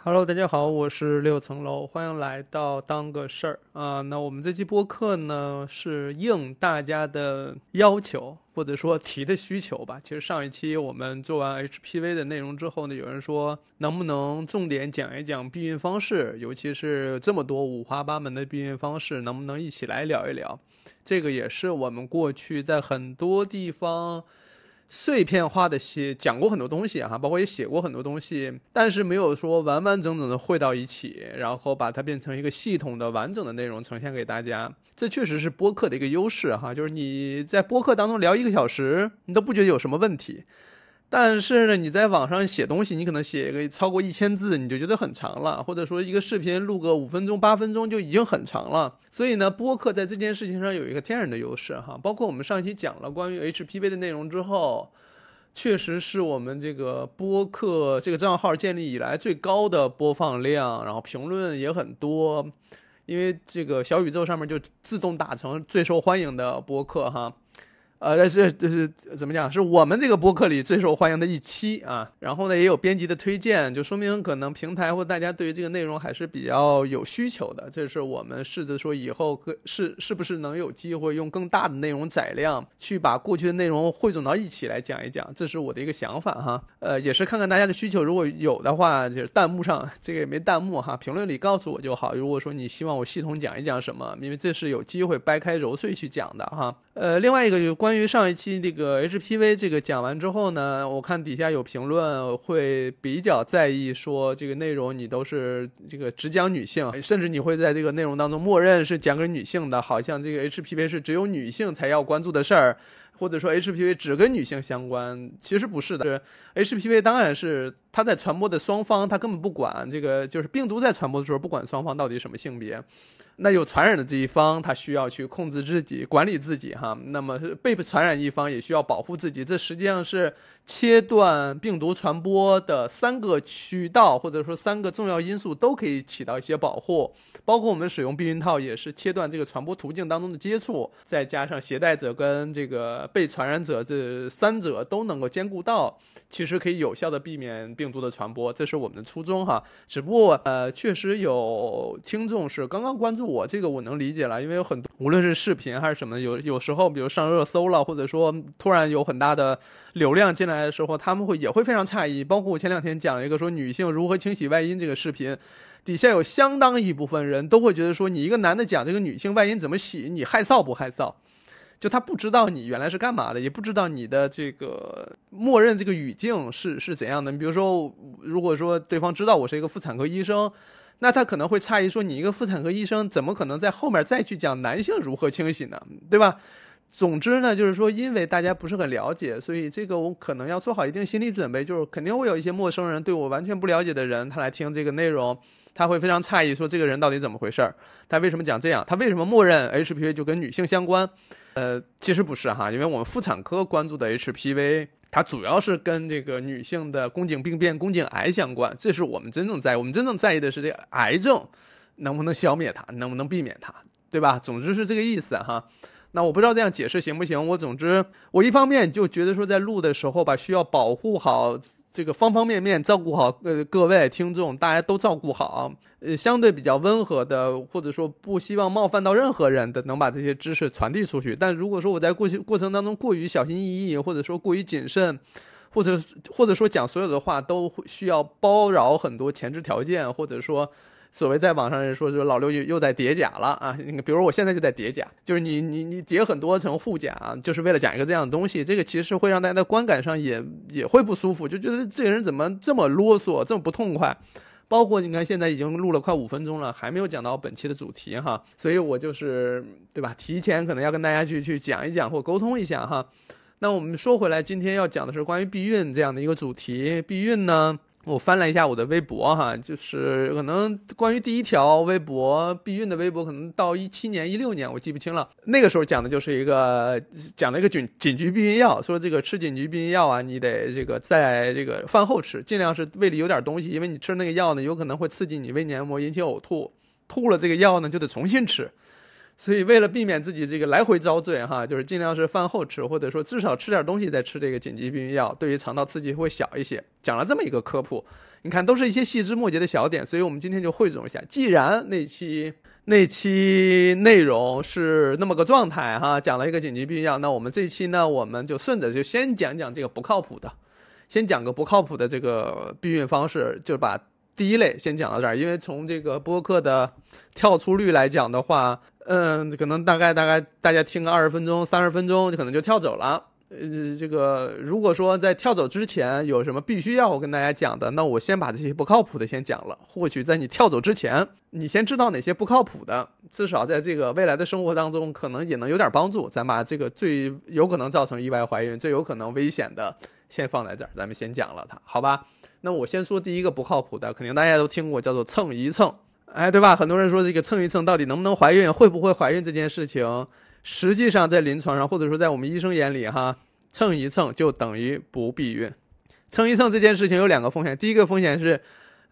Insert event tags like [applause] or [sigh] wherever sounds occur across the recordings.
Hello，大家好，我是六层楼，欢迎来到当个事儿啊。那我们这期播客呢，是应大家的要求或者说提的需求吧。其实上一期我们做完 HPV 的内容之后呢，有人说能不能重点讲一讲避孕方式，尤其是这么多五花八门的避孕方式，能不能一起来聊一聊？这个也是我们过去在很多地方。碎片化的写讲过很多东西哈，包括也写过很多东西，但是没有说完完整整的汇到一起，然后把它变成一个系统的完整的内容呈现给大家。这确实是播客的一个优势哈，就是你在播客当中聊一个小时，你都不觉得有什么问题。但是呢，你在网上写东西，你可能写一个超过一千字，你就觉得很长了；或者说一个视频录个五分钟、八分钟就已经很长了。所以呢，播客在这件事情上有一个天然的优势哈。包括我们上期讲了关于 HPV 的内容之后，确实是我们这个播客这个账号建立以来最高的播放量，然后评论也很多，因为这个小宇宙上面就自动打成最受欢迎的播客哈。呃，但是这是怎么讲？是我们这个播客里最受欢迎的一期啊。然后呢，也有编辑的推荐，就说明可能平台或大家对于这个内容还是比较有需求的。这是我们试着说以后可是是不是能有机会用更大的内容载量去把过去的内容汇总到一起来讲一讲，这是我的一个想法哈。呃，也是看看大家的需求，如果有的话，就是弹幕上这个也没弹幕哈，评论里告诉我就好。如果说你希望我系统讲一讲什么，因为这是有机会掰开揉碎去讲的哈。呃，另外一个就关于上一期这个 HPV 这个讲完之后呢，我看底下有评论会比较在意，说这个内容你都是这个只讲女性，甚至你会在这个内容当中默认是讲给女性的，好像这个 HPV 是只有女性才要关注的事儿，或者说 HPV 只跟女性相关，其实不是的是，HPV 当然是它在传播的双方，它根本不管这个，就是病毒在传播的时候不管双方到底什么性别。那有传染的这一方，他需要去控制自己、管理自己，哈。那么被传染一方也需要保护自己。这实际上是切断病毒传播的三个渠道，或者说三个重要因素都可以起到一些保护。包括我们使用避孕套，也是切断这个传播途径当中的接触，再加上携带者跟这个被传染者这三者都能够兼顾到。其实可以有效的避免病毒的传播，这是我们的初衷哈。只不过呃，确实有听众是刚刚关注我，这个我能理解了，因为有很多无论是视频还是什么，有有时候比如上热搜了，或者说突然有很大的流量进来的时候，他们会也会非常诧异。包括我前两天讲了一个说女性如何清洗外阴这个视频，底下有相当一部分人都会觉得说，你一个男的讲这个女性外阴怎么洗，你害臊不害臊？就他不知道你原来是干嘛的，也不知道你的这个默认这个语境是是怎样的。你比如说，如果说对方知道我是一个妇产科医生，那他可能会诧异说：“你一个妇产科医生，怎么可能在后面再去讲男性如何清洗呢？对吧？”总之呢，就是说，因为大家不是很了解，所以这个我可能要做好一定心理准备，就是肯定会有一些陌生人对我完全不了解的人，他来听这个内容，他会非常诧异，说这个人到底怎么回事儿？他为什么讲这样？他为什么默认 HPV 就跟女性相关？呃，其实不是哈，因为我们妇产科关注的 HPV，它主要是跟这个女性的宫颈病变、宫颈癌相关，这是我们真正在意我们真正在意的是这个癌症能不能消灭它，能不能避免它，对吧？总之是这个意思哈。那我不知道这样解释行不行？我总之我一方面就觉得说在录的时候吧，需要保护好。这个方方面面照顾好呃各位听众，大家都照顾好，呃相对比较温和的，或者说不希望冒犯到任何人的，能把这些知识传递出去。但如果说我在过去过程当中过于小心翼翼，或者说过于谨慎，或者或者说讲所有的话都需要包饶很多前置条件，或者说。所谓在网上人说，说老刘又又在叠甲了啊！那个，比如我现在就在叠甲，就是你你你叠很多层护甲，就是为了讲一个这样的东西。这个其实会让大家的观感上也也会不舒服，就觉得这个人怎么这么啰嗦，这么不痛快。包括你看，现在已经录了快五分钟了，还没有讲到本期的主题哈。所以我就是对吧？提前可能要跟大家去去讲一讲或沟通一下哈。那我们说回来，今天要讲的是关于避孕这样的一个主题。避孕呢？我翻了一下我的微博，哈，就是可能关于第一条微博避孕的微博，可能到一七年、一六年，我记不清了。那个时候讲的就是一个讲了一个紧紧急避孕药，说这个吃紧急避孕药啊，你得这个在这个饭后吃，尽量是胃里有点东西，因为你吃那个药呢，有可能会刺激你胃黏膜，引起呕吐，吐了这个药呢，就得重新吃。所以，为了避免自己这个来回遭罪，哈，就是尽量是饭后吃，或者说至少吃点东西再吃这个紧急避孕药，对于肠道刺激会小一些。讲了这么一个科普，你看，都是一些细枝末节的小点，所以我们今天就汇总一下。既然那期那期内容是那么个状态哈，讲了一个紧急避孕药，那我们这期呢，我们就顺着就先讲讲这个不靠谱的，先讲个不靠谱的这个避孕方式，就把第一类先讲到这儿。因为从这个播客的跳出率来讲的话，嗯，可能大概大概大家听个二十分钟、三十分钟，就可能就跳走了。呃，这个如果说在跳走之前有什么必须要我跟大家讲的，那我先把这些不靠谱的先讲了。或许在你跳走之前，你先知道哪些不靠谱的，至少在这个未来的生活当中，可能也能有点帮助。咱把这个最有可能造成意外怀孕、最有可能危险的先放在这儿，咱们先讲了它，好吧？那我先说第一个不靠谱的，肯定大家都听过，叫做蹭一蹭，哎，对吧？很多人说这个蹭一蹭到底能不能怀孕，会不会怀孕这件事情。实际上，在临床上，或者说在我们医生眼里，哈，蹭一蹭就等于不避孕。蹭一蹭这件事情有两个风险，第一个风险是，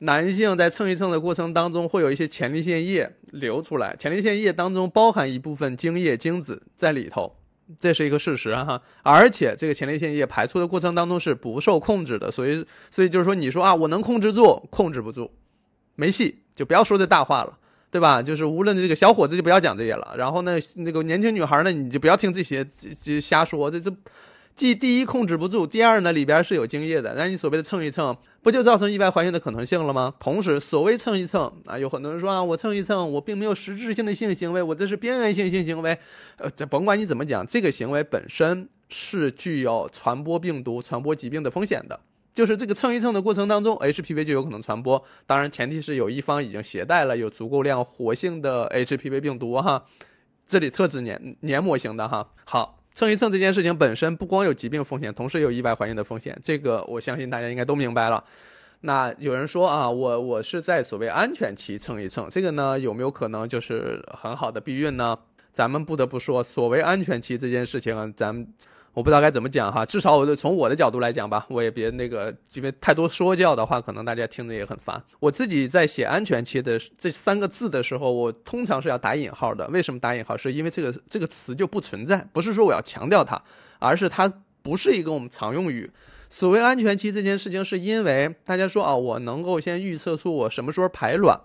男性在蹭一蹭的过程当中会有一些前列腺液流出来，前列腺液当中包含一部分精液精子在里头，这是一个事实哈。而且这个前列腺液排出的过程当中是不受控制的，所以，所以就是说，你说啊，我能控制住，控制不住，没戏，就不要说这大话了。对吧？就是无论这个小伙子就不要讲这些了，然后呢，那个年轻女孩呢，你就不要听这些这瞎说。这这，既第一控制不住，第二呢里边是有精液的，那你所谓的蹭一蹭，不就造成意外怀孕的可能性了吗？同时，所谓蹭一蹭啊，有很多人说啊，我蹭一蹭，我并没有实质性的性行为，我这是边缘性性行为。呃，这甭管你怎么讲，这个行为本身是具有传播病毒、传播疾病的风险的。就是这个蹭一蹭的过程当中，HPV 就有可能传播。当然，前提是有一方已经携带了有足够量活性的 HPV 病毒哈。这里特指黏黏膜型的哈。好，蹭一蹭这件事情本身不光有疾病风险，同时也有意外怀孕的风险。这个我相信大家应该都明白了。那有人说啊，我我是在所谓安全期蹭一蹭，这个呢有没有可能就是很好的避孕呢？咱们不得不说，所谓安全期这件事情，咱们。我不知道该怎么讲哈，至少我从我的角度来讲吧，我也别那个，因为太多说教的话，可能大家听着也很烦。我自己在写“安全期”的这三个字的时候，我通常是要打引号的。为什么打引号？是因为这个这个词就不存在，不是说我要强调它，而是它不是一个我们常用语。所谓安全期这件事情，是因为大家说啊，我能够先预测出我什么时候排卵，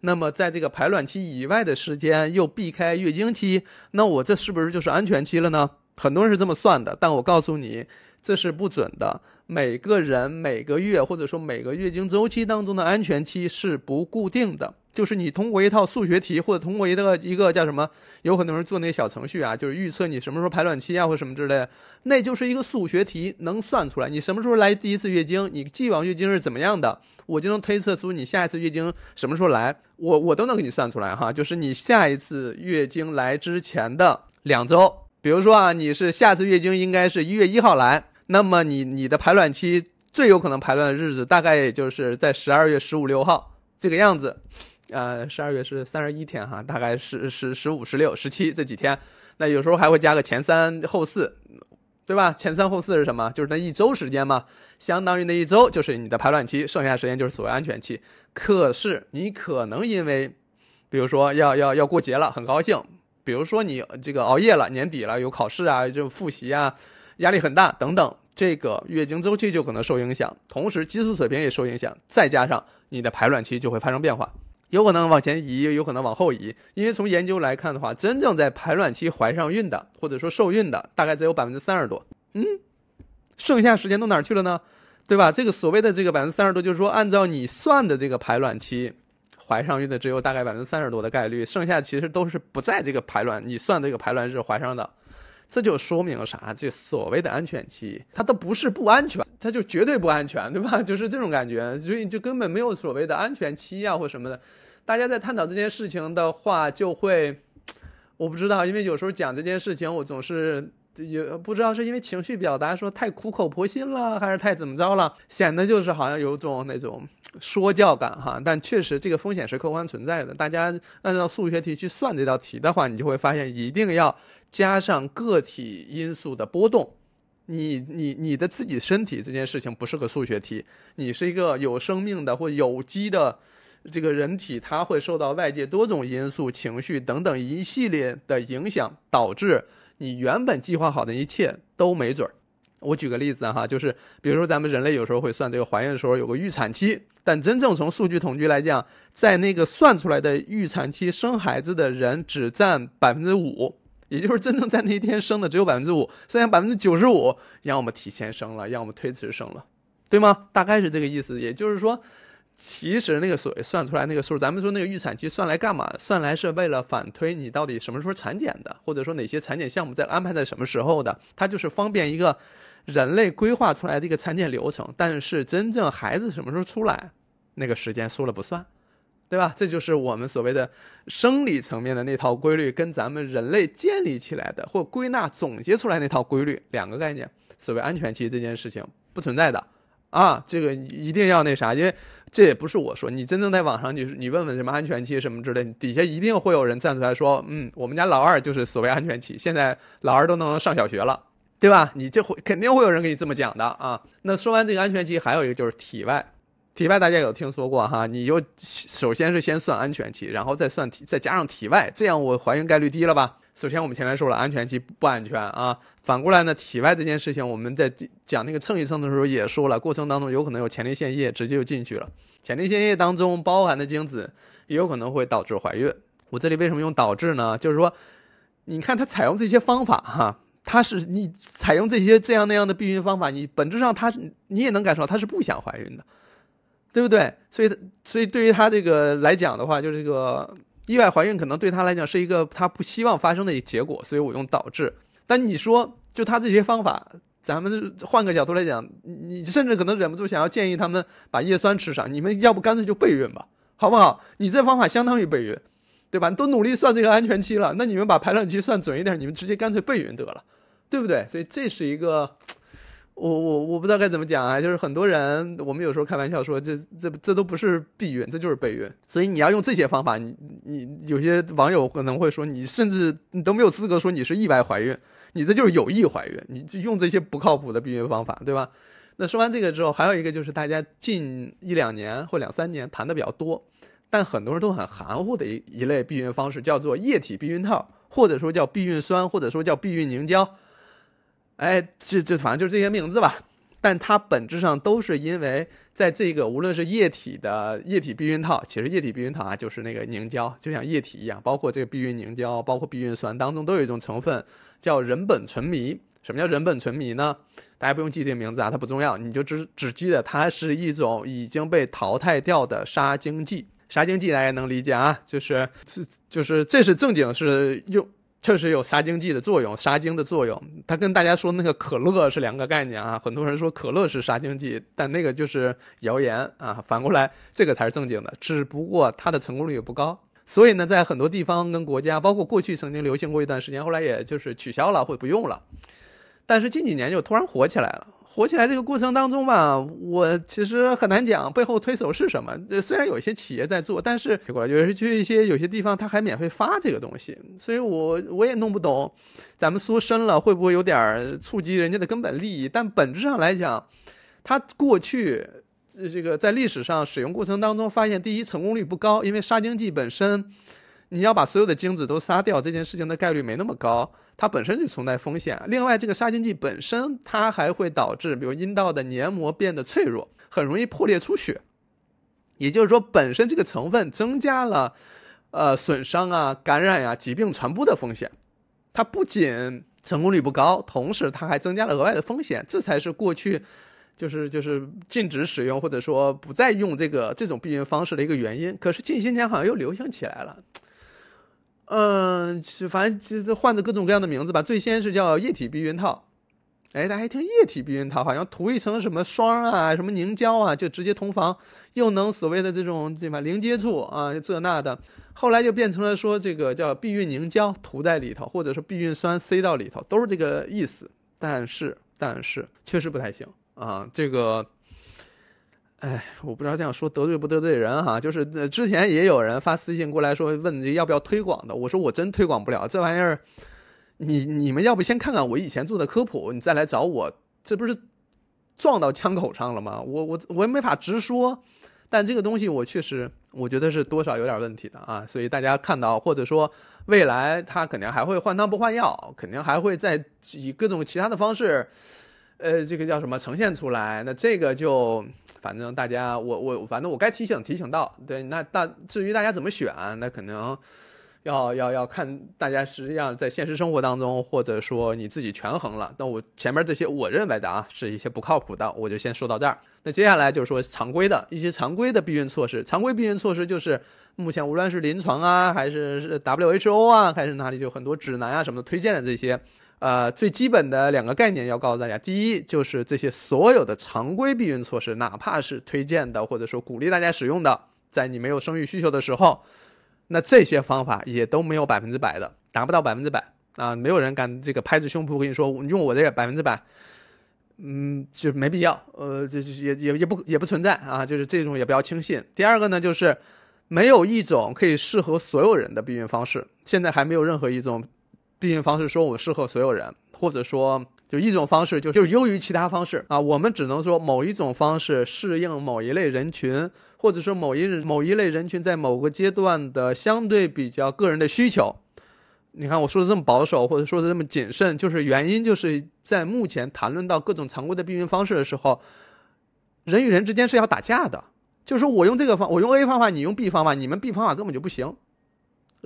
那么在这个排卵期以外的时间又避开月经期，那我这是不是就是安全期了呢？很多人是这么算的，但我告诉你，这是不准的。每个人每个月或者说每个月经周期当中的安全期是不固定的，就是你通过一套数学题或者通过一个一个叫什么，有很多人做那个小程序啊，就是预测你什么时候排卵期啊或什么之类，那就是一个数学题，能算出来你什么时候来第一次月经，你既往月经是怎么样的，我就能推测出你下一次月经什么时候来，我我都能给你算出来哈，就是你下一次月经来之前的两周。比如说啊，你是下次月经应该是一月一号来，那么你你的排卵期最有可能排卵的日子大概也就是在十二月十五六号这个样子，呃，十二月是三十一天哈，大概是十十五十六十七这几天，那有时候还会加个前三后四，对吧？前三后四是什么？就是那一周时间嘛，相当于那一周就是你的排卵期，剩下时间就是所谓安全期。可是你可能因为，比如说要要要过节了，很高兴。比如说你这个熬夜了，年底了有考试啊，就复习啊，压力很大等等，这个月经周期就可能受影响，同时激素水平也受影响，再加上你的排卵期就会发生变化，有可能往前移，有可能往后移。因为从研究来看的话，真正在排卵期怀上孕的，或者说受孕的，大概只有百分之三十多。嗯，剩下时间都哪去了呢？对吧？这个所谓的这个百分之三十多，就是说按照你算的这个排卵期。怀上孕的只有大概百分之三十多的概率，剩下其实都是不在这个排卵，你算这个排卵日怀上的，这就说明了啥？这所谓的安全期，它都不是不安全，它就绝对不安全，对吧？[laughs] 就是这种感觉，所以就根本没有所谓的安全期啊或什么的。大家在探讨这件事情的话，就会，我不知道，因为有时候讲这件事情，我总是。也不知道是因为情绪表达说太苦口婆心了，还是太怎么着了，显得就是好像有种那种说教感哈。但确实这个风险是客观存在的。大家按照数学题去算这道题的话，你就会发现一定要加上个体因素的波动。你你你的自己身体这件事情不是个数学题，你是一个有生命的或有机的这个人体，它会受到外界多种因素、情绪等等一系列的影响，导致。你原本计划好的一切都没准儿，我举个例子哈，就是比如说咱们人类有时候会算这个怀孕的时候有个预产期，但真正从数据统计来讲，在那个算出来的预产期生孩子的人只占百分之五，也就是真正在那一天生的只有百分之五，剩下百分之九十五要么提前生了，要么推迟生了，对吗？大概是这个意思。也就是说，其实那个所谓算出来那个数，咱们说那个预产期算来干嘛？算来是为了反推你到底什么时候产检的，或者说哪些产检项目在安排在什么时候的，它就是方便一个。人类规划出来的一个产检流程，但是真正孩子什么时候出来，那个时间说了不算，对吧？这就是我们所谓的生理层面的那套规律，跟咱们人类建立起来的或归纳总结出来那套规律两个概念。所谓安全期这件事情不存在的啊，这个一定要那啥，因为这也不是我说，你真正在网上，你你问问什么安全期什么之类，底下一定会有人站出来说，嗯，我们家老二就是所谓安全期，现在老二都能上小学了。对吧？你这会肯定会有人给你这么讲的啊。那说完这个安全期，还有一个就是体外，体外大家有听说过哈？你就首先是先算安全期，然后再算体，再加上体外，这样我怀孕概率低了吧？首先我们前面说了安全期不安全啊，反过来呢，体外这件事情我们在讲那个蹭一蹭的时候也说了，过程当中有可能有前列腺液直接就进去了，前列腺液当中包含的精子也有可能会导致怀孕。我这里为什么用导致呢？就是说，你看它采用这些方法哈。他是你采用这些这样那样的避孕方法，你本质上他你也能感受到他是不想怀孕的，对不对？所以所以对于他这个来讲的话，就这个意外怀孕可能对他来讲是一个他不希望发生的一结果，所以我用导致。但你说就他这些方法，咱们换个角度来讲，你甚至可能忍不住想要建议他们把叶酸吃上，你们要不干脆就备孕吧，好不好？你这方法相当于备孕，对吧？都努力算这个安全期了，那你们把排卵期算准一点，你们直接干脆备孕得了。对不对？所以这是一个，我我我不知道该怎么讲啊。就是很多人，我们有时候开玩笑说，这这这都不是避孕，这就是备孕。所以你要用这些方法，你你有些网友可能会说，你甚至你都没有资格说你是意外怀孕，你这就是有意怀孕，你就用这些不靠谱的避孕方法，对吧？那说完这个之后，还有一个就是大家近一两年或两三年谈的比较多，但很多人都很含糊的一一类避孕方式，叫做液体避孕套，或者说叫避孕酸，或者说叫避孕凝胶。哎，这这反正就是这些名字吧，但它本质上都是因为在这个无论是液体的液体避孕套，其实液体避孕套啊就是那个凝胶，就像液体一样，包括这个避孕凝胶，包括避孕酸当中都有一种成分叫人苯醇醚。什么叫人苯醇醚呢？大家不用记这个名字啊，它不重要，你就只只记得它是一种已经被淘汰掉的杀精剂。杀精剂大家能理解啊？就是是就是这是正经是用。确实有杀精剂的作用，杀精的作用。它跟大家说那个可乐是两个概念啊。很多人说可乐是杀精剂，但那个就是谣言啊。反过来，这个才是正经的，只不过它的成功率也不高。[laughs] 所以呢，在很多地方跟国家，包括过去曾经流行过一段时间，后来也就是取消了或不用了。但是近几年就突然火起来了。火起来这个过程当中吧，我其实很难讲背后推手是什么。虽然有一些企业在做，但是结果就是去一些有些地方他还免费发这个东西，所以我我也弄不懂。咱们说深了会不会有点触及人家的根本利益？但本质上来讲，他过去这个在历史上使用过程当中发现，第一成功率不高，因为杀精剂本身。你要把所有的精子都杀掉，这件事情的概率没那么高，它本身就存在风险。另外，这个杀精剂本身它还会导致，比如阴道的黏膜变得脆弱，很容易破裂出血。也就是说，本身这个成分增加了，呃，损伤啊、感染呀、疾病传播的风险。它不仅成功率不高，同时它还增加了额外的风险。这才是过去，就是就是禁止使用或者说不再用这个这种避孕方式的一个原因。可是近些年好像又流行起来了。嗯，是反正就是换着各种各样的名字吧。最先是叫液体避孕套，哎，大家一听液体避孕套，好像涂一层什么霜啊、什么凝胶啊，就直接同房，又能所谓的这种对吧零接触啊这那的。后来就变成了说这个叫避孕凝胶涂在里头，或者说避孕酸塞到里头，都是这个意思。但是，但是确实不太行啊，这个。哎，我不知道这样说得罪不得罪人哈。就是之前也有人发私信过来说问这要不要推广的，我说我真推广不了这玩意儿。你你们要不先看看我以前做的科普，你再来找我，这不是撞到枪口上了吗？我我我也没法直说，但这个东西我确实我觉得是多少有点问题的啊。所以大家看到或者说未来他肯定还会换汤不换药，肯定还会再以各种其他的方式。呃，这个叫什么呈现出来？那这个就反正大家，我我反正我该提醒提醒到，对，那大至于大家怎么选，那可能。要要要看大家实际上在现实生活当中，或者说你自己权衡了。那我前面这些我认为的啊，是一些不靠谱的，我就先说到这儿。那接下来就是说常规的一些常规的避孕措施。常规避孕措施就是目前无论是临床啊，还是是 WHO 啊，还是哪里就很多指南啊什么的推荐的这些，呃，最基本的两个概念要告诉大家。第一就是这些所有的常规避孕措施，哪怕是推荐的或者说鼓励大家使用的，在你没有生育需求的时候。那这些方法也都没有百分之百的，达不到百分之百啊！没有人敢这个拍着胸脯跟你说用我这个百分之百，嗯，就没必要。呃，就是也也也不也不存在啊，就是这种也不要轻信。第二个呢，就是没有一种可以适合所有人的避孕方式，现在还没有任何一种避孕方式说我适合所有人，或者说就一种方式就就是优于其他方式啊。我们只能说某一种方式适应某一类人群。或者说某一某一类人群在某个阶段的相对比较个人的需求，你看我说的这么保守，或者说的这么谨慎，就是原因就是在目前谈论到各种常规的避孕方式的时候，人与人之间是要打架的。就是说我用这个方，我用 A 方法，你用 B 方法，你们 B 方法根本就不行，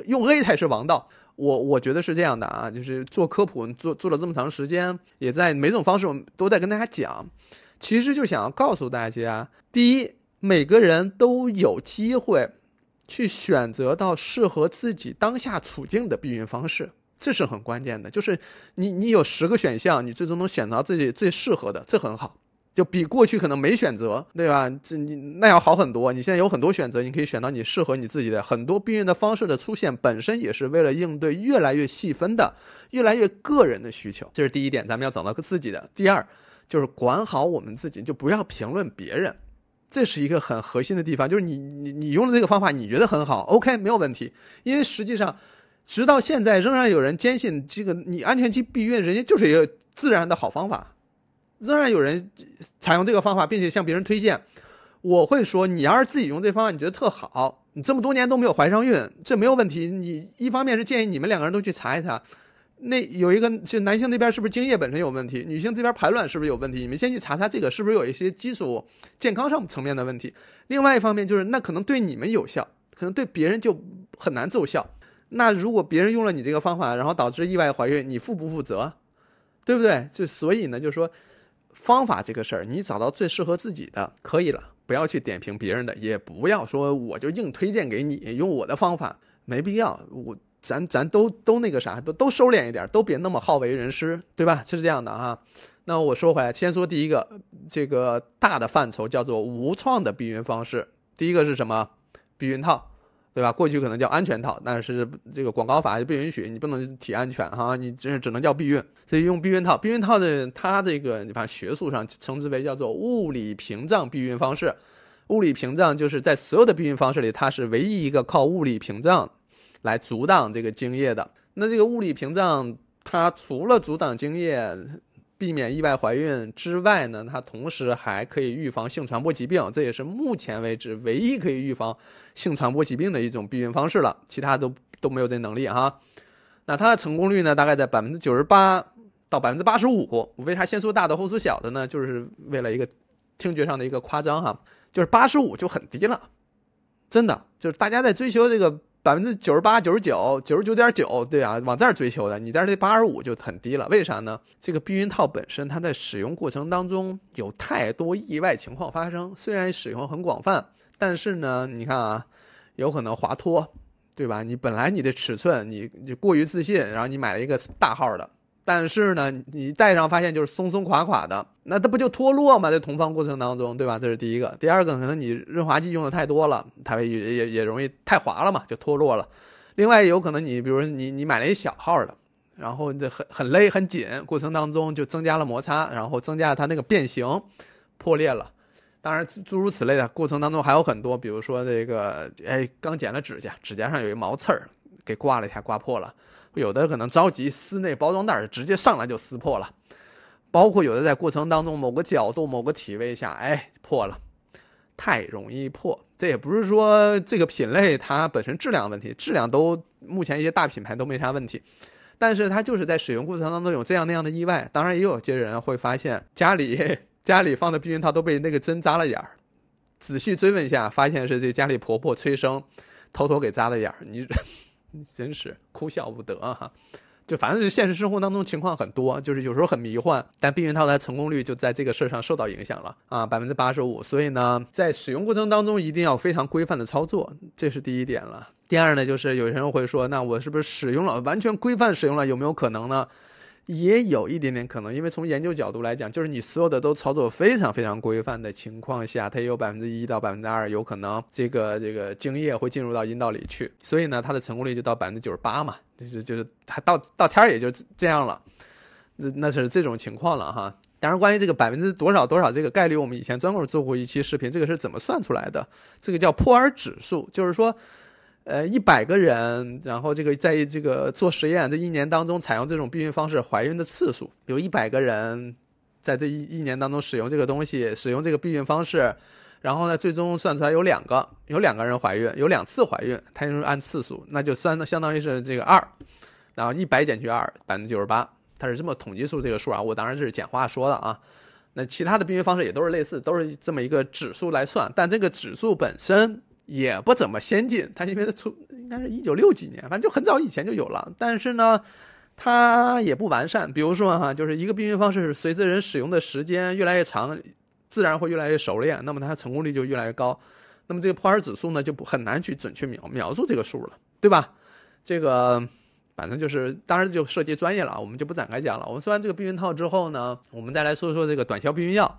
用 A 才是王道。我我觉得是这样的啊，就是做科普做做了这么长时间，也在每种方式我们都在跟大家讲，其实就想要告诉大家，第一。每个人都有机会去选择到适合自己当下处境的避孕方式，这是很关键的。就是你你有十个选项，你最终能选择自己最适合的，这很好，就比过去可能没选择，对吧？这你那要好很多。你现在有很多选择，你可以选到你适合你自己的很多避孕的方式的出现，本身也是为了应对越来越细分的、越来越个人的需求。这是第一点，咱们要找到自己的。第二就是管好我们自己，就不要评论别人。这是一个很核心的地方，就是你你你用的这个方法，你觉得很好，OK，没有问题。因为实际上，直到现在仍然有人坚信这个你安全期避孕，人家就是一个自然的好方法，仍然有人采用这个方法，并且向别人推荐。我会说，你要是自己用这方法，你觉得特好，你这么多年都没有怀上孕，这没有问题。你一方面是建议你们两个人都去查一查。那有一个，就男性这边是不是精液本身有问题？女性这边排卵是不是有问题？你们先去查查这个是不是有一些基础健康上层面的问题。另外一方面就是，那可能对你们有效，可能对别人就很难奏效。那如果别人用了你这个方法，然后导致意外怀孕，你负不负责？对不对？就所以呢，就是说方法这个事儿，你找到最适合自己的可以了，不要去点评别人的，也不要说我就硬推荐给你用我的方法，没必要。我。咱咱都都那个啥，都都收敛一点，都别那么好为人师，对吧？是这样的哈。那我说回来，先说第一个，这个大的范畴叫做无创的避孕方式。第一个是什么？避孕套，对吧？过去可能叫安全套，但是这个广告法就不允许，你不能提安全哈，你这只能叫避孕。所以用避孕套，避孕套的它这个，你看学术上称之为叫做物理屏障避孕方式。物理屏障就是在所有的避孕方式里，它是唯一一个靠物理屏障。来阻挡这个精液的，那这个物理屏障，它除了阻挡精液、避免意外怀孕之外呢，它同时还可以预防性传播疾病，这也是目前为止唯一可以预防性传播疾病的一种避孕方式了，其他都都没有这能力哈。那它的成功率呢，大概在百分之九十八到百分之八十五。为啥先说大的后说小的呢？就是为了一个听觉上的一个夸张哈，就是八十五就很低了，真的就是大家在追求这个。百分之九十八、九十九、九十九点九，对啊，往这儿追求的，你在这八十五就很低了。为啥呢？这个避孕套本身，它在使用过程当中有太多意外情况发生。虽然使用很广泛，但是呢，你看啊，有可能滑脱，对吧？你本来你的尺寸，你你过于自信，然后你买了一个大号的。但是呢，你戴上发现就是松松垮垮的，那它不就脱落吗？在同房过程当中，对吧？这是第一个。第二个，可能你润滑剂用的太多了，它也也也容易太滑了嘛，就脱落了。另外，有可能你比如说你你买了一小号的，然后这很很勒很紧，过程当中就增加了摩擦，然后增加了它那个变形，破裂了。当然，诸如此类的过程当中还有很多，比如说这个，哎，刚剪了指甲，指甲上有一毛刺儿，给刮了一下，刮破了。有的可能着急撕那包装袋，直接上来就撕破了。包括有的在过程当中某个角度、某个体位下，哎，破了，太容易破。这也不是说这个品类它本身质量问题，质量都目前一些大品牌都没啥问题。但是它就是在使用过程当中有这样那样的意外。当然，也有些人会发现家里家里放的避孕套都被那个针扎了眼儿，仔细追问一下，发现是这家里婆婆催生，偷偷给扎的眼儿。你 [laughs] [laughs] 真是哭笑不得哈。就反正是现实生活当中情况很多，就是有时候很迷幻，但避孕套的成功率就在这个事儿上受到影响了啊，百分之八十五。所以呢，在使用过程当中一定要非常规范的操作，这是第一点了。第二呢，就是有些人会说，那我是不是使用了完全规范使用了，有没有可能呢？也有一点点可能，因为从研究角度来讲，就是你所有的都操作非常非常规范的情况下，它也有百分之一到百分之二有可能这个这个精液会进入到阴道里去，所以呢，它的成功率就到百分之九十八嘛，就是就是它到到天儿也就这样了，那那是这种情况了哈。当然，关于这个百分之多少多少这个概率，我们以前专门做过一期视频，这个是怎么算出来的？这个叫破尔指数，就是说。呃，一百个人，然后这个在这个做实验这一年当中，采用这种避孕方式怀孕的次数，有一百个人在这一一年当中使用这个东西，使用这个避孕方式，然后呢，最终算出来有两个，有两个人怀孕，有两次怀孕，它就是按次数，那就算相当于是这个二，然后一百减去二，百分之九十八，它是这么统计出这个数啊，我当然是简化说的啊，那其他的避孕方式也都是类似，都是这么一个指数来算，但这个指数本身。也不怎么先进，它因为它出应该是一九六几年，反正就很早以前就有了。但是呢，它也不完善。比如说哈，就是一个避孕方式，随着人使用的时间越来越长，自然会越来越熟练，那么它成功率就越来越高。那么这个破尔指数呢，就不很难去准确描描述这个数了，对吧？这个反正就是，当然就涉及专业了，我们就不展开讲了。我们说完这个避孕套之后呢，我们再来说说这个短效避孕药。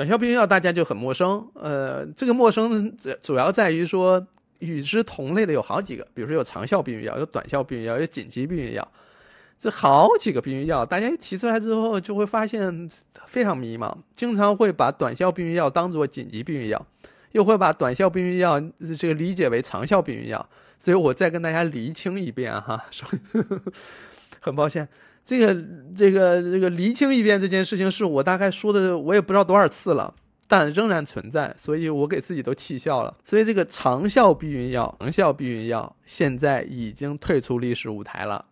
短效避孕药大家就很陌生，呃，这个陌生主要在于说与之同类的有好几个，比如说有长效避孕药，有短效避孕药，有紧急避孕药，这好几个避孕药，大家一提出来之后就会发现非常迷茫，经常会把短效避孕药当做紧急避孕药，又会把短效避孕药这个理解为长效避孕药，所以我再跟大家厘清一遍哈，[laughs] 很抱歉。这个这个这个厘清一遍这件事情，是我大概说的，我也不知道多少次了，但仍然存在，所以我给自己都气笑了。所以这个长效避孕药，长效避孕药现在已经退出历史舞台了。